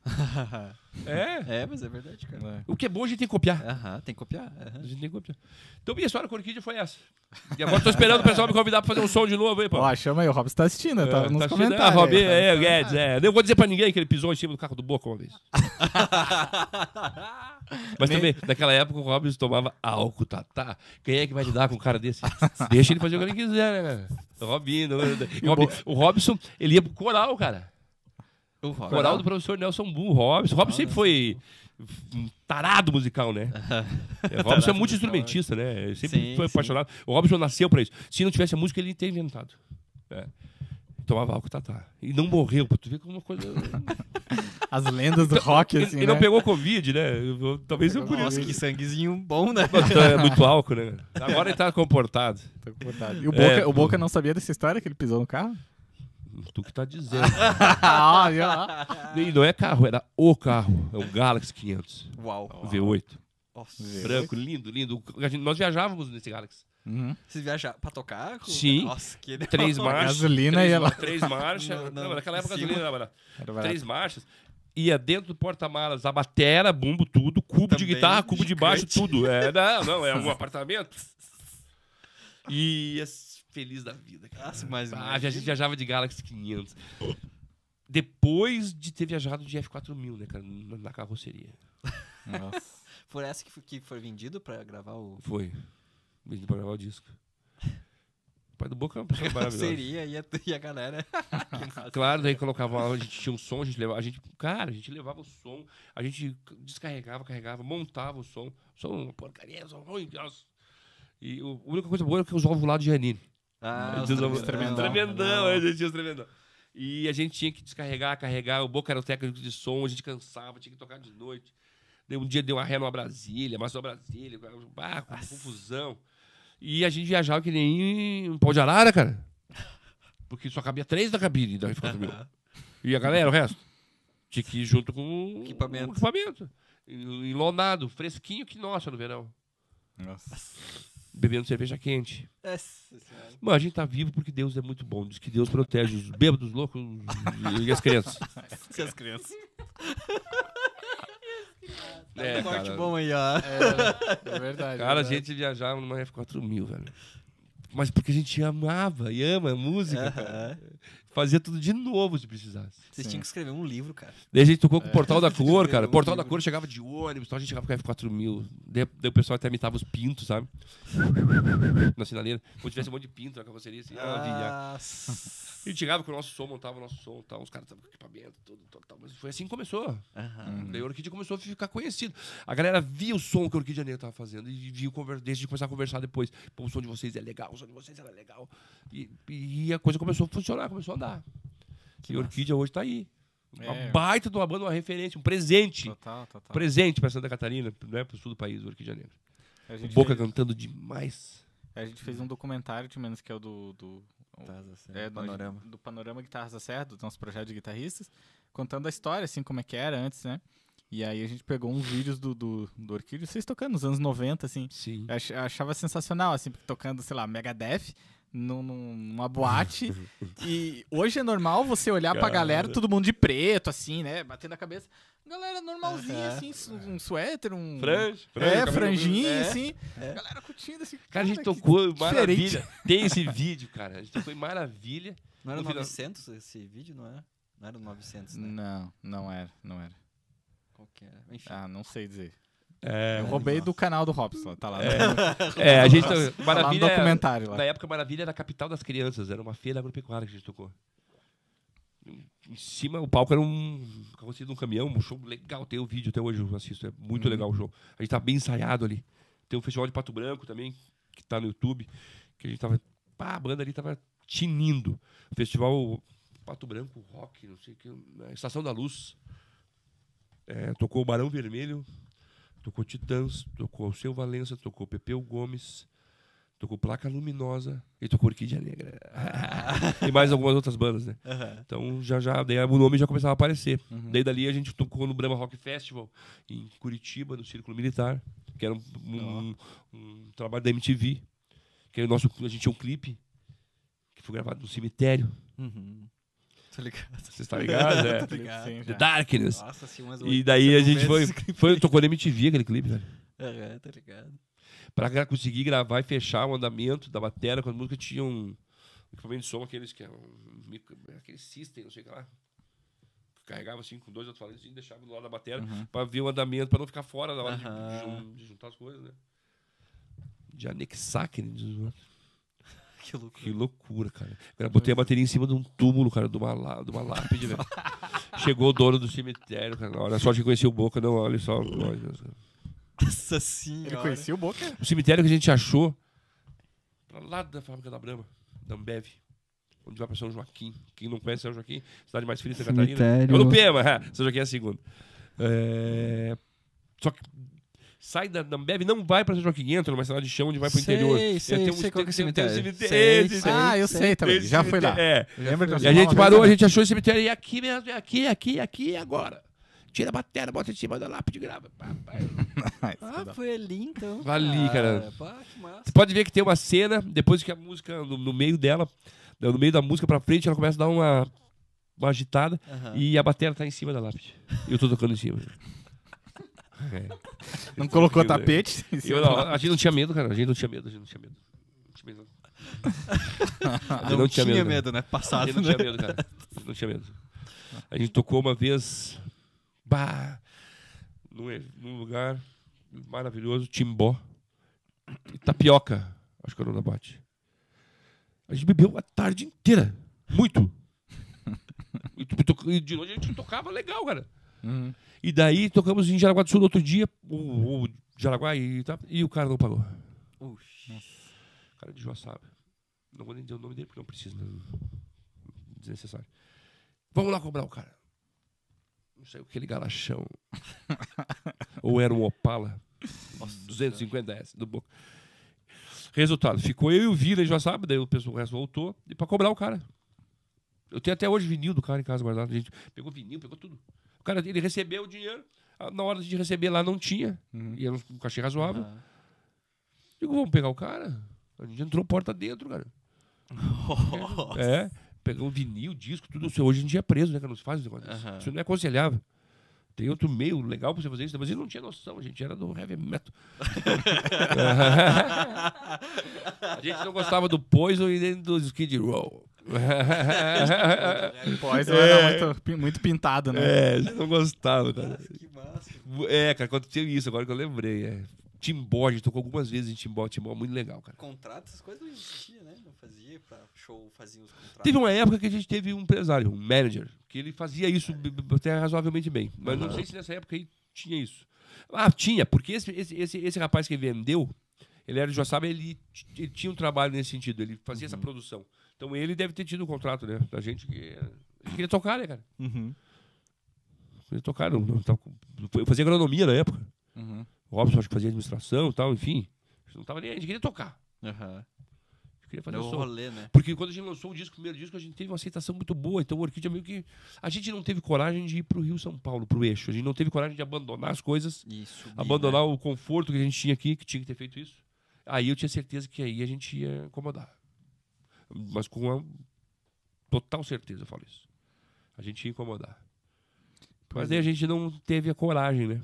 É. é, mas é verdade, cara. É. O que é bom a gente tem que copiar. Aham, tem que copiar. aham. A gente tem que copiar. Então, minha história com Orquídea foi essa. E agora tô esperando o pessoal me convidar pra fazer um som de novo aí, pô. Ó, chama aí, o Robson tá assistindo, eu tava É, nos tá assistindo? comentários. Ah, Robi, aí, tá é, nos Guedes, é. Não vou dizer pra ninguém que ele pisou em cima do carro do Boca uma vez. Mas também, naquela época, o Robson tomava álcool, tá, tá. Quem é que vai lidar com um cara desse? Deixa ele fazer o que ele quiser, né, cara? O Robinho, o, Robin- o Robson, ele ia pro coral, cara. O rock. Coral do professor Nelson Bull, o Robson. O Robson sempre foi um tarado musical, né? É, O Robson é muito instrumentista, né? Ele sempre Sim, foi sim. apaixonado. O Robson nasceu pra isso. Se não tivesse a música, ele teria inventado. É. Tomava álcool, tá, tá. E não morreu, tu ver como uma coisa... As lendas do rock, ele assim, ele né? não pegou Covid, né? Talvez eu por. Nossa, que sanguezinho bom, né? É muito álcool, né? Agora ele tá comportado. Tô comportado. E o Boca, É. o Boca não sabia dessa história que ele pisou no carro? Tu que tá dizendo. E não é carro, era o carro. É o Galaxy 500. Uau. O V8. Nossa. Branco, lindo, lindo. A gente- Nós viajávamos nesse Galaxy. Uhum. Vocês viajaram pra tocar? com- Sim. Nossa, que Três marchas. Gasolina três, e ela- Três marchas. Não, Não, não, naquela época gasolina era. Era barato. Três marchas. ia dentro do porta-malas, a batera, bumbo, tudo, cubo de Também guitarra, cubo de baixo, gigante. tudo. É, não, não, é um apartamento. E ia feliz da vida, cara. Nossa, mas Ah, a gente viajava de Galaxy 500. Depois de ter viajado de F4000, né, cara, na na carroceria. Nossa. Por essa que foi, que foi vendido pra gravar o. Foi. Mesmo pra gravar o disco. O pai do Boca é uma pessoa maravilhosa. Seria e a, e a galera. Claro, daí colocava, a gente tinha um som, a gente levava, a gente, cara, a gente levava o som, a gente descarregava, carregava, montava o som. Som uma porcaria, som ruim. E o- a única coisa boa era que os ovos lá de Janine. Ah, Os os tremendão. Tremendão, a gente tinha os tremendão. E a gente tinha que descarregar, carregar, o Boca era o técnico de som, a gente cansava, tinha que tocar de noite. Um dia deu uma ré numa Brasília, amassou a Brasília, ah, confusão. E a gente viajava que nem um pau de arara, cara. Porque só cabia três da cabine da F4000. E a galera, o resto? Tinha que ir junto com o Equipamento. o equipamento. Enlonado, fresquinho que nossa no verão. Nossa. Bebendo cerveja quente. Senhora. Mano, a gente tá vivo porque Deus é muito bom. Diz que Deus protege os bêbados, os loucos e as crianças. Se as crianças. É, um corte cara. bom aí, ó. É, é verdade. Cara, a verdade. gente viajava numa F4000, velho. Mas porque a gente amava e ama a música, cara. Aham. Fazia tudo de novo se precisasse. Vocês Sim. tinham que escrever um livro, cara. Daí a gente tocou com o Portal da Cor, cara. Um Portal da livro. Cor chegava de ônibus, então a gente chegava com a F4000. Daí, daí o pessoal até imitava os pintos, sabe? Na sinaleira. Como tivesse um monte de pinto na carroceria, assim. Ah. A gente chegava com o nosso som, montava o nosso som e tal. Os caras estavam com equipamento, tudo, tudo, tal. Mas foi assim que começou. Aham. Daí o Orquídea começou a ficar conhecido. A galera via o som que o Orquídea Negra tava fazendo e viu desde de começar a conversar depois. Pô, o som de vocês é legal, o som de vocês era legal. E, e a coisa começou a funcionar, começou a andar. e a Orquídea hoje tá aí. Uma É. baita de uma banda, uma referência, um presente. Total, total. Presente pra Santa Catarina, né, pro sul do país, o Orquídea Negra. O Boca fez, cantando demais. a gente fez um documentário, de menos que é o do. do é, do- panorama. Do, Panorama Guitarras da Serra, do nosso projeto de guitarristas, contando a história, assim, como é que era antes, né? E aí a gente pegou uns vídeos do, do, do Orquídeo, vocês tocando nos anos 90, assim. Sim. Eu achava sensacional, assim, tocando, sei lá, Megadeth num- num- numa boate. e hoje é normal você olhar pra Cara. galera, todo mundo de preto, assim, né? Batendo a cabeça. Galera normalzinha, Aham. assim, um suéter, um. Franja, É, cabelo- franjinha, É. assim. É. Galera curtindo, assim. Cara, a gente tocou diferente. maravilha. Tem esse vídeo, cara. A gente tocou em maravilha. Não era No final- 900 esse vídeo, não era? Não era 900, né? Não, não era, não era. Qual que era? Enfim. Ah, não sei dizer. É, Eu roubei do canal do Robson, tá lá. no- é a gente. tá no Maravilha. é- documentário lá. Na época, Maravilha era a capital das crianças, era uma feira agropecuária que a gente tocou. Em cima, o palco era um carroceria de um caminhão, um show legal. Tem o vídeo até hoje, eu assisto, é muito legal o show. A gente tá bem ensaiado ali. Tem um festival de Pato Branco também, que tá no YouTube, que a gente tava. Pá, a banda ali tava tinindo. Festival Pato Branco, rock, não sei o que, na Estação da Luz. É, tocou o Barão Vermelho, tocou Titãs, tocou o Seu Valença, tocou Pepeu Gomes, tocou Placa Luminosa e tocou Orquídea Negra. e mais algumas outras bandas, né? Aham. Então já já daí o nome já começava a aparecer. Uhum. Daí dali a gente tocou no Brahma Rock Festival em Curitiba, no Círculo Militar, que era um, um- um trabalho da MTV, que era o nosso a gente tinha um clipe que foi gravado no cemitério. Uhum. Tô ligado. Você está ligado? É. Tô ligado. Sim, The. Darkness. Nossa, assim, umas E daí a gente foi, foi tocou na MTV aquele clipe, velho. Aham, tô ligado. Pra conseguir gravar e fechar o andamento da bateria, quando a música tinha um equipamento de som, aqueles que é um micro, aquele system, não sei o que lá. Carregava assim com dois alto-falantes e deixava do lado da bateria Uhum. pra ver o andamento, pra não ficar fora na hora de- de, de juntar as coisas, né? De anexar aquele. des- Que loucura. Que loucura, cara. Eu botei a bateria em cima de um túmulo, cara, de uma, lá- de uma lápide, velho. Chegou o dono do cemitério, cara. Olha só que conhecia o Boca, não, olha só. olha. Nossa senhora. Ele conhecia o Boca? O cemitério que a gente achou pra lá da fábrica da Brahma, da Ambev. Onde vai pra São Joaquim. Quem não conhece São Joaquim, cidade mais fria de Santa Catarina. Cemitério. É o Pema. São Joaquim é a segunda. É, Só que sai da, da Ambev, não vai pra São Joaquim, entra numa cidade de chão onde vai pro Sei, interior. sei, tem sei qual que é o tem- um cemitério. cemitério. Sei, sei. ah, eu sei também. Já fui lá. É. Lembra E a gente parou, a gente achou esse cemitério e aqui mesmo, é aqui, aqui, aqui, agora. Tira a bateria, bota em cima da lápide e grava. Ah, foi ali então. Ali, cara. Pá. Você pode ver que tem uma cena, depois que a música, no, no meio dela, no meio da música pra frente, ela começa a dar uma uma agitada, e a bateria tá em cima da lápide. E eu tô tocando em cima. É. Não colocou tapete? Eu, não, a gente não tinha medo, cara. A gente não tinha medo, a gente não tinha medo. Não tinha medo, não. A gente Não, não tinha, tinha medo, medo, né? A Passado. gente não né? tinha medo, cara. A gente não tinha medo. A gente tocou uma vez. Bah, num, num lugar maravilhoso, Timbó. E Tapioca. Acho que era o nome da boate. A gente bebeu a tarde inteira. Muito. E, tu- e de longe a gente tocava legal, cara. Uhum. E daí tocamos em Jaraguá do Sul no outro dia. O, o Jaraguá e, tá- e o cara não pagou. O cara de Joaçaba. Não vou nem dizer o nome dele porque não precisa. Né? Desnecessário. Vamos lá cobrar o cara. Não sei, aquele galachão. Ou era um Opala. 250S do Boca. Resultado, ficou eu e o Vila em Joaçaba, daí o pessoal o resto voltou, e pra cobrar o cara. Eu tenho até hoje vinil do cara em casa guardado. A gente pegou vinil, pegou tudo. O cara, ele recebeu o dinheiro, ah, na hora de receber lá não tinha, Uhum. e era um cachê razoável. Aham. Digo, vamos pegar o cara? A gente entrou porta dentro, cara. É, pegou vinil, disco, tudo. Isso Hoje a gente é preso, né? Que não se faz desse. Aham. Isso não é aconselhável. Tem outro meio legal pra você fazer isso, mas ele não tinha noção, a gente era do heavy metal. a gente não gostava do Poison e nem do Skid Row. Pois era muito, muito pintado, né? é, gente não gostava, cara. Que massa. É, cara, aconteceu isso, agora que eu lembrei. É. Timbó, a gente tocou algumas vezes em Timbó. Timbó é muito legal, cara. Contrato, essas coisas não existiam, né? Não fazia pra show, fazia os contratos. Teve uma época que a gente teve um empresário, um manager, que ele fazia isso b- até razoavelmente bem. Mas não sei se nessa época aí tinha isso. Ah, tinha, porque esse, esse, esse, esse rapaz que vendeu, ele era de Joaçaba, ele, ele tinha um trabalho nesse sentido, ele fazia essa produção. Então ele deve ter tido um contrato, né? Da gente que. Ele queria tocar, né, cara? Uhum. Queria tocar. Não, não, tava eu fazia agronomia na época. Uhum. O Robson acho que fazia administração e tal, enfim. A gente não tava nem aí, a gente queria tocar. Gente queria fazer Deu o o som. rolê, né? Porque quando a gente lançou o disco, o primeiro disco, a gente teve uma aceitação muito boa. Então o Orquídea meio que. A gente não teve coragem de ir pro Rio São Paulo, pro eixo. A gente não teve coragem de abandonar as coisas, Isso. abandonar o conforto que a gente tinha aqui, que tinha que ter feito isso. Aí eu tinha certeza que aí a gente ia incomodar. Mas com uma total certeza eu falo isso. A gente ia incomodar. Mas aí a gente não teve a coragem, né?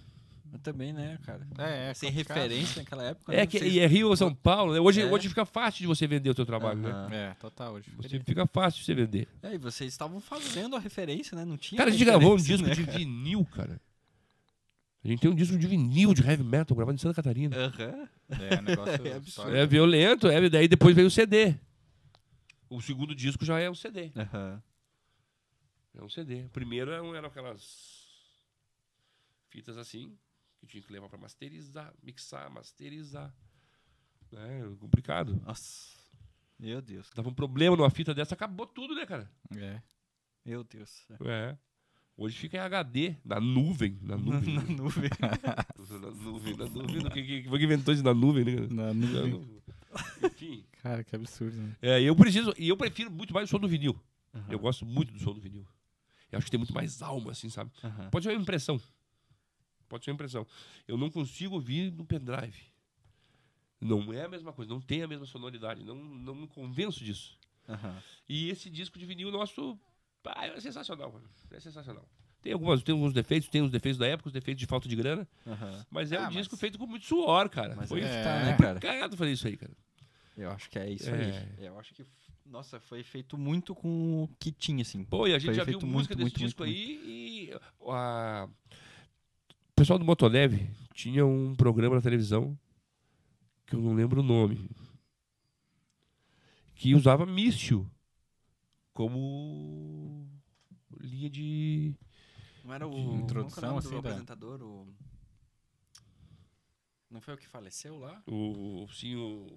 Eu também, né, cara? É, é Sem referência naquela época. É né? que Vocês- e é Rio ou São Paulo, né? Hoje, É. hoje fica fácil de você vender o teu trabalho, né? Aham. É, total hoje. Você fica fácil de você vender. É, e vocês estavam fazendo a referência, né? Não tinha. Cara, a gente gravou um disco né, de cara? vinil, cara. A gente tem um disco de vinil de heavy metal gravado em Santa Catarina. Aham. É, negócio É absurdo. É violento, é, daí depois veio o CD. O segundo disco já é um CD. Aham. É um CD. O primeiro eram, eram aquelas fitas assim, que tinha que levar pra masterizar, mixar, masterizar. É complicado. Nossa. Meu Deus. Dava um problema numa fita dessa, acabou tudo, né, cara? É. Meu Deus. É. Hoje fica em HD, na nuvem. Na nuvem. Na nuvem. na nuvem, na nuvem. Quem que, que inventou isso na nuvem, né? Na nuvem. Enfim. Cara, que absurdo, né? É, eu preciso, e eu prefiro muito mais o som do vinil. Aham. Eu gosto muito do som do vinil. Eu acho que tem muito mais alma, assim, sabe? Aham. Pode ser uma impressão. Pode ser uma impressão. Eu não consigo ouvir no pendrive. Não é a mesma coisa, não tem a mesma sonoridade. Não, não me convenço disso. Aham. E esse disco de vinil nosso ah, é sensacional, mano. É sensacional. Tem, algumas, tem alguns defeitos, tem os defeitos da época, os defeitos de falta de grana, mas é Ah, um disco mas- feito com muito suor, cara. Mas Foi É. tá, né, cara? cagado fazer isso aí, cara. Eu acho que é isso É. aí. Eu acho que, nossa, foi feito muito com o que tinha, assim. Pô, e a gente Foi já viu música muito, desse muito, disco muito, aí e a... o pessoal do Motoleve tinha um programa na televisão que eu não lembro o nome que usava míssil como linha de Não era o. Introdução, é o nome assim, do da- apresentador? O... Não foi o que faleceu lá? o sim o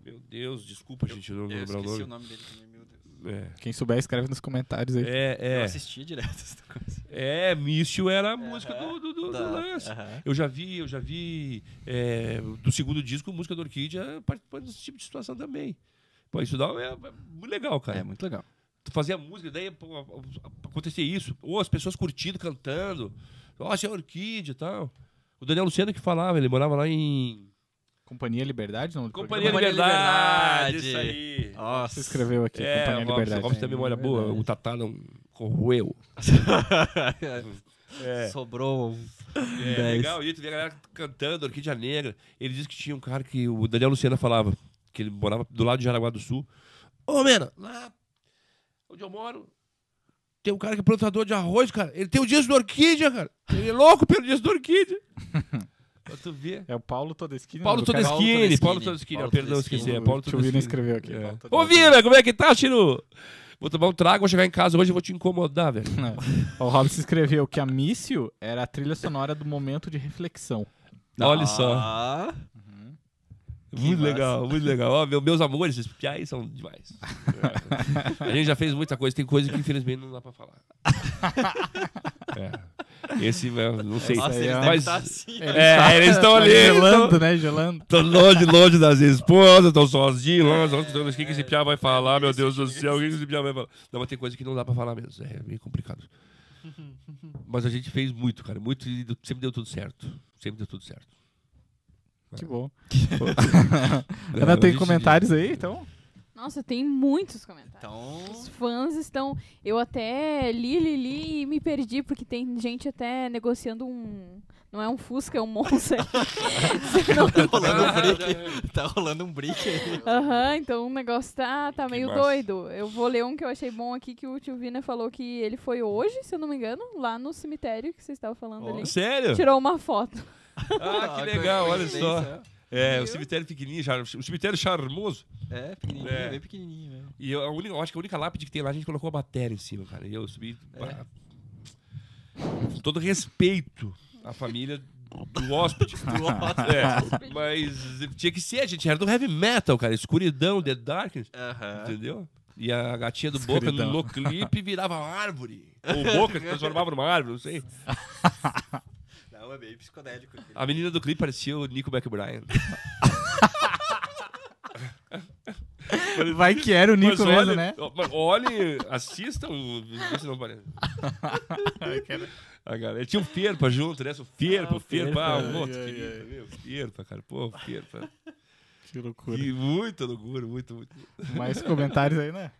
meu Deus, desculpa gente, eu não Eu lembrar o esqueci o nome dele também, meu Deus. É, Quem souber, escreve nos comentários aí. é, Eu é, assisti direto essa coisa. é, míssil era a música do, do, do- do lance. Eu já vi, eu já vi é, do segundo disco, música do Orquídea, participando desse tipo de situação também. Pô, isso dá, é, é muito legal, cara. É muito legal. Tu fazia música, daí pô, acontecia isso. Ou as pessoas curtindo, cantando. Nossa, é Orquídea e tal. O Daniel Lucena que falava, ele morava lá em. Companhia Liberdade? Não, Companhia Companhia Liberdade, Liberdade. isso aí. Nossa. Você escreveu aqui, É, Companhia Robson, Liberdade. o Robson tem a memória boa, o Tatá não corroeu. É. Sobrou um É, 10. legal, e tu vê a galera cantando, Orquídea Negra. Ele disse que tinha um cara que o Daniel Luciana falava, que ele morava do lado de Jaraguá do Sul. Ô, Mena, lá onde eu moro, tem um cara que é plantador de arroz, cara. Ele tem o Dias do Orquídea, cara. Ele é louco pelo Dias do Orquídea. pra tu ver. É o Paulo Todeschini. Paulo cara- Todeschini, Todeschini. Paulo Todeschini, ah, perdão, Todeschini. esqueci. É Paulo O tio Vina Todeschini. escreveu aqui. É. Ô, Todeschini. Vina, como é que tá, Chino? Vou tomar um trago, vou chegar em casa hoje e vou te incomodar, velho. O Robson escreveu que a Mício era a trilha sonora do momento de reflexão. Olha só. Muito massa. legal, muito legal. Ó, meu- meus amores, esses piais são demais. É. A gente já fez muita coisa, tem coisa que infelizmente não dá pra falar. É. Esse, eu não sei. Nossa, eles é- devem Mas- estar assim. É, eles estão ali. Gelando, Estão né? Gelando. tão longe, longe das esposas, estão sozinhos estão escutando, O que, que esse piá vai falar, meu Deus do céu? O que, que esse piá vai falar? Não, mas tem coisa que não dá pra falar mesmo. É meio complicado. Mas a gente fez muito, cara. Muito e sempre deu tudo certo. Sempre deu tudo certo. Que bom. É, Ana, a tem comentários aí, então? Nossa, tem muitos comentários. Então, Os fãs estão. Eu até li, li, li e me perdi, porque tem gente até negociando um. Não é um Fusca, é um Monza. Senão- tá rolando um brick. Tá rolando um brick aí. Aham, então o negócio tá, tá Que meio massa. doido. Eu vou ler um que eu achei bom aqui, que o tio Vina falou que ele foi hoje, se eu não me engano, lá no cemitério que vocês estavam falando Ó, ali. sério? Tirou uma foto. Ah, que legal, olha só. É, o cemitério pequenininho, o cemitério charmoso. É, pequenininho, É. bem pequenininho. né? E eu, a única, eu acho que a única lápide que tem lá, a gente colocou a bateria em cima, cara. E eu subi. pá, Com todo respeito à família do hóspede. É, mas tinha que ser, a gente era do heavy metal, cara. Escuridão, The Darkness, Aham. entendeu? E a gatinha do Boca Escuridão. no clipe virava árvore. Ou o Boca se transformava numa árvore, não sei. Não, é bem psicodélico. aquele. A menina do clipe parecia o Nico McBride. Vai que era o Nico Mas mesmo, olha, né? ó, mas olhe, assistam, vê se não parece. A galera, tinha um Ferpa junto, né? O Ferpa, Ah, o Ferpa, ah, um outro ai, querido, ai. meu, Ferpa, cara, pô, Ferpa. Que loucura. E muita loucura, muito, muito. Mais comentários aí, né?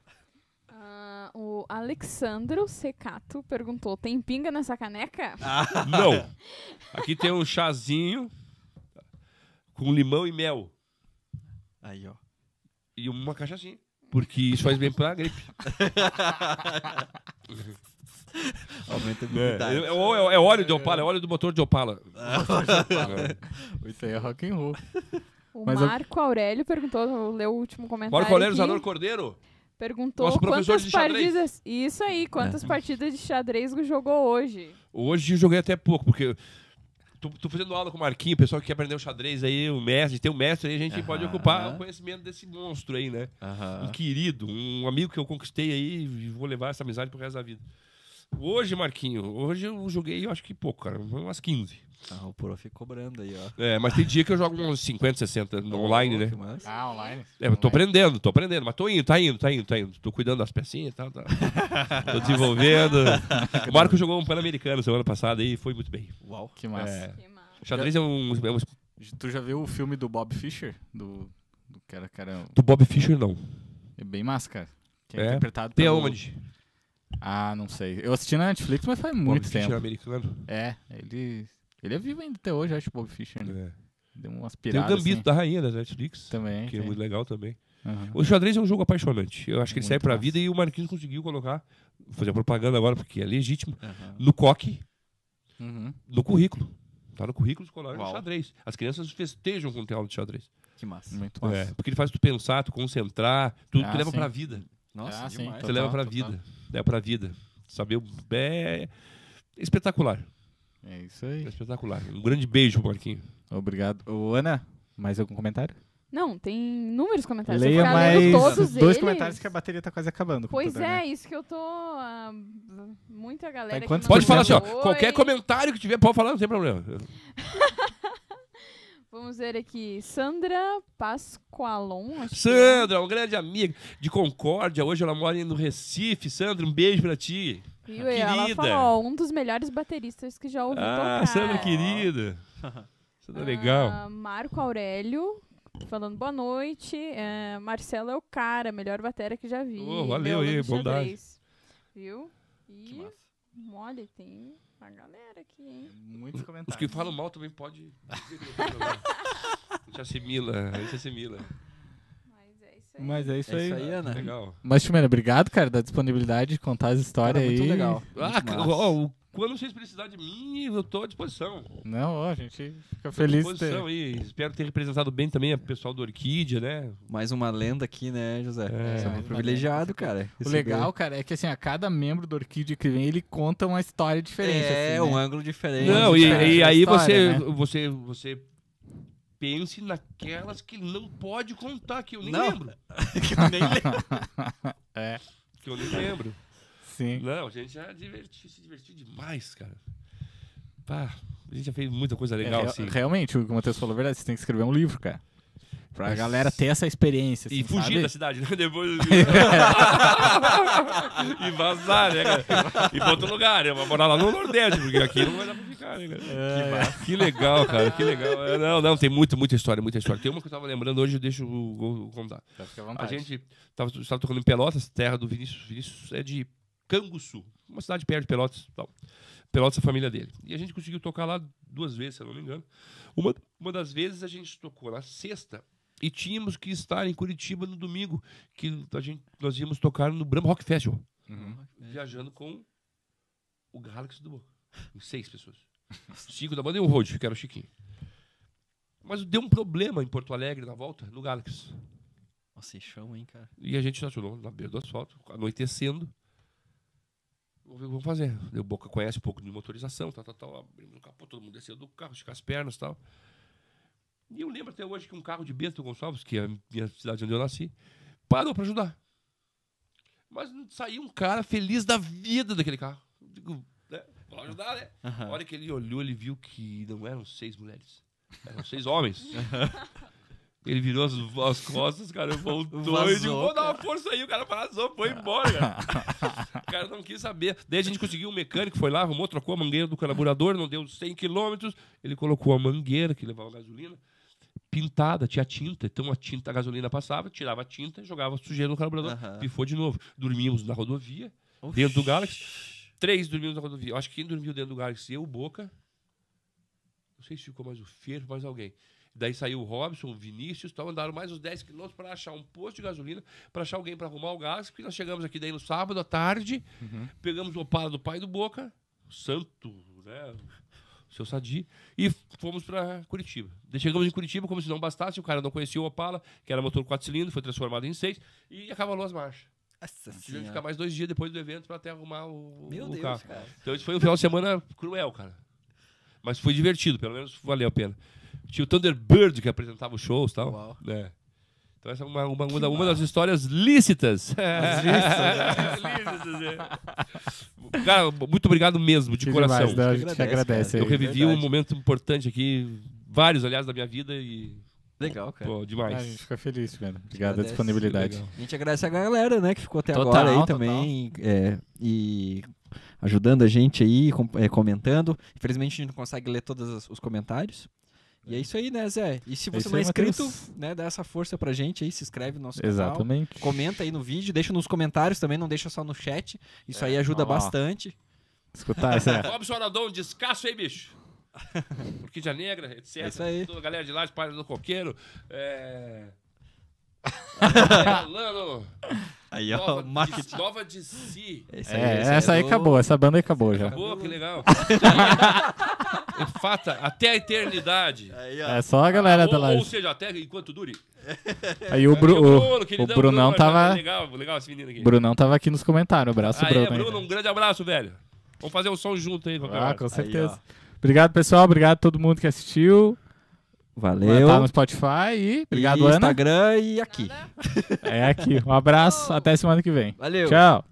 Ah, o Alexandro Secato perguntou: tem pinga nessa caneca? Não. Aqui tem um chazinho com limão e mel. Aí, ó. E uma cachaçinha. Porque isso faz bem pra gripe. Aumenta a É, imunidade. é, é- é óleo de Opala, é óleo do motor de Opala. Isso aí é rock and roll. O Mas eu- Marco Aurélio perguntou, leu o último comentário. Marco Aurélio aqui, Zanor Cordeiro. Perguntou nosso professor quantas de xadrez. partidas. Isso aí, quantas partidas de xadrez jogou hoje? Hoje eu joguei até pouco, porque tô, tô fazendo aula com o Marquinho, o pessoal que quer aprender o xadrez aí, o mestre, tem um mestre aí, a gente Aham. pode ocupar o conhecimento desse monstro aí, né? Um querido, um amigo que eu conquistei aí e vou levar essa amizade pro resto da vida. Hoje, Marquinho, hoje eu joguei, eu acho que pouco, cara, umas 15. Ah, o prof cobrando aí, ó. É, mas tem dia que eu jogo uns 50, 60 no online, né? Massa. Ah, online. É, eu tô aprendendo, tô aprendendo, mas tô indo, tá indo, tá indo, tá indo. Tô cuidando das pecinhas e tal, tá. tô desenvolvendo. o Marco jogou um Pan-Americano semana passada e foi muito bem. Uau. Que massa. É. Que massa. O xadrez é um, é um- Tu já viu o filme do Bob Fischer? Do, do cara, cara. Do Bob Fischer, não. É bem massa, cara. Que é, É? interpretado Tem pelo... aonde? Ah, não sei. Eu assisti na Netflix, mas faz Bob muito Fischer tempo. americano. É, ele. Ele é vivo ainda até hoje, acho, o Bob Fischer. Né? É. Deu umas Tem o piradas. Gambito assim. da Rainha da Netflix, Também. que é tem. muito legal também. Aham. O xadrez é um jogo apaixonante. Eu acho que ele Muito serve pra massa. vida e o Marquinhos conseguiu colocar, vou fazer a propaganda agora porque é legítimo, Aham. no coque, Uhum. no currículo. Tá no currículo escolar do Uau. xadrez. As crianças festejam com o aula de xadrez. Que massa. Muito massa. É, porque ele faz tu pensar, tu concentrar, tudo Ah, que leva sim. pra vida. Nossa, Ah, demais. Você Total, leva pra total. vida. Leva pra vida. Saber o. É espetacular. É isso É aí. espetacular. Um grande beijo, Marquinho. Obrigado. Ô, Ana, mais algum comentário? Não, tem inúmeros comentários. Leia mais todos dois eles- comentários que a bateria tá quase acabando. Pois computador, é, né? isso que eu tô. ah, muita galera. Tá Pode falar assim, ó. Qualquer comentário que tiver, pode falar, não tem problema. Vamos ver aqui. Sandra Pascoalon. É. Sandra, um grande amigo de Concórdia. Hoje ela mora no Recife. Sandra, um beijo pra ti. Viu? E Ela Querida. falou, ó, um dos melhores bateristas que já ouvi Ah, tocar. Sandra, querida. Isso tá legal. Ah, Marco Aurélio, falando boa noite. É, Marcelo é o cara, melhor bateria que já vi. Ô, valeu aí, bondade. Viu? E, olha, tem uma galera aqui, hein? Muitos comentários. Os que falam mal também pode. A gente assimila, a gente assimila. Mas é isso aí. Mas é isso É aí. isso aí, Ana. Legal. Mas, Timena, obrigado, cara, da disponibilidade de contar as histórias Cara, aí. muito legal. Ah, Muito ca- massa. ó, o- quando vocês precisarem de mim, eu tô à disposição. Não, ó, a gente fica Tô à feliz de ter. disposição aí. Espero ter representado bem também o pessoal do Orquídea, né? Mais uma lenda aqui, né, José? É. Você é muito privilegiado, cara. O legal, cara, é que assim, a cada membro do Orquídea que vem, ele conta uma história diferente. É, assim, um né? ângulo diferente. Não, e, diferente e aí história, você, né? você, você pense naquelas que não pode contar, que eu nem Não. lembro. Que eu nem lembro. É, Que eu nem lembro. Sim. Não, a gente já diverti, se divertiu demais, cara. Pá, a gente já fez muita coisa legal, É, assim. Realmente, o que o Matheus falou é verdade, você tem que escrever um livro, cara. Pra Mas- galera ter essa experiência. E assim, fugir sabe? da cidade, né? Depois. e vazar, né, cara? E pra outro lugar, né? Vai morar lá no Nordeste, porque aqui não vai dar pra ficar, né, cara? É, Que legal, cara, que legal. É, Não, não, tem muito, muita história, muita história. Tem uma que eu tava lembrando hoje, eu, eu contar. é. Fica à A gente tava, estava tocando em Pelotas, terra do Vinícius. Vinícius é de Canguçu, uma cidade perto de Pelotas. Tal. Pelotas é a família dele. E a gente conseguiu tocar lá duas vezes, se eu não me engano. Uma, uma das vezes a gente tocou na sexta e tínhamos que estar em Curitiba no domingo, que a gente, nós íamos tocar no Brahma Rock Festival, Uhum. viajando com o Galaxy do Boca. Seis pessoas. Cinco da banda e o Rod, que era o Chiquinho. Mas deu um problema em Porto Alegre na volta, no Galaxy. Nossa, chão, hein, cara. E a gente estacionou na beira do asfalto, anoitecendo. Vamos fazer. O Boca conhece um pouco de motorização, tal, tal, tal. Abrimos o capô, todo mundo desceu do carro, estica as pernas e tal. E eu lembro até hoje que um carro de Bento Gonçalves, que é a minha cidade onde eu nasci, parou para ajudar. Mas saiu um cara feliz da vida daquele carro. Digo, né? Vou ajudar, né? A hora que ele olhou, ele viu que não eram seis mulheres, eram seis homens. Ele virou as, as costas, cara, voltou Vazou, e disse, vou dar uma força aí. O cara vazou, foi embora, cara. o cara não quis saber. Daí a gente conseguiu um mecânico, foi lá, arrumou, trocou a mangueira do carburador, não deu 100 quilômetros. Ele colocou a mangueira que levava gasolina, pintada, tinha tinta. Então a tinta, a gasolina passava, tirava a tinta, jogava sujeira no carburador, Aham. pifou de novo. Dormimos na rodovia, Oxi. dentro do Galaxy. Três dormimos na rodovia. Eu acho que quem dormiu dentro do Galaxy, eu, Boca. Não sei se ficou mais o Ferro, mais alguém. Daí saiu o Robson, o Vinícius, tal, andaram mais uns 10 quilômetros para achar um posto de gasolina, para achar alguém para arrumar o Galaxy, porque nós chegamos aqui daí no sábado à tarde, pegamos o Opala do pai do Boca, o Santo, né? O seu Sadi, e fomos para Curitiba. Daí chegamos em Curitiba, como se não bastasse, o cara não conhecia o Opala, que era motor 4 cilindros, foi transformado em 6, e acabalou as marchas. Nossa Tivemos que ficar mais dois dias depois do evento para até arrumar o, Meu o Deus, carro. cara. Então isso foi um final de semana cruel, cara. Mas foi divertido, pelo menos valeu a pena. Tinha o Thunderbird que apresentava os shows e tal. Uau. né? Então essa é uma, uma, uma, da- uma das histórias lícitas. lícitas, é. Cara, muito obrigado mesmo, de Que coração. demais, a gente Agradece, cara. Eu revivi verdade. um momento importante aqui, vários, aliás, da minha vida e, Legal, cara. pô, Ah, demais. a gente fica feliz, velho. Obrigado pela agradece. disponibilidade. Legal. A gente agradece a galera, né, que ficou até Total, agora aí total. também. é, e ajudando a gente aí, é, comentando. Infelizmente a gente não consegue ler todos os- os comentários. E é isso aí, né, Zé? E se É você isso não é inscrito, Matheus. né, dá essa força pra gente aí, se inscreve no nosso canal. Exatamente. Comenta aí no vídeo, deixa nos comentários também, não deixa só no chat. Isso aí ajuda ó bastante. Escutar essa. Robson Araldão, descasso aí, bicho. Orquídea Negra, etc. É isso aí. Toda a galera de lá, Espalha do Coqueiro. É... Lano, Aí, nova, marketing. de, nova de si. Esse É, esse essa aí do- acabou, essa banda aí acabou já. Acabou, que legal. Fata, até a eternidade. Aí, ó. É só a galera da ou, ou live. seja, até enquanto dure. Aí o, Bru- o, Bruno, o queridão, Brunão Bruno, tava. Legal, legal esse menino aqui. Brunão tava aqui nos comentários. Abraço, Ah, Bruno. é, aí. Bruno, um grande abraço, velho. Vamos fazer um som junto aí. Ah, hora. com Aí, certeza. ó. Obrigado, pessoal. Obrigado a todo mundo que assistiu. Valeu. Tá no Spotify e obrigado, e Ana. Instagram e aqui. Nada. É aqui. Um abraço. Até semana que vem. Valeu. Tchau.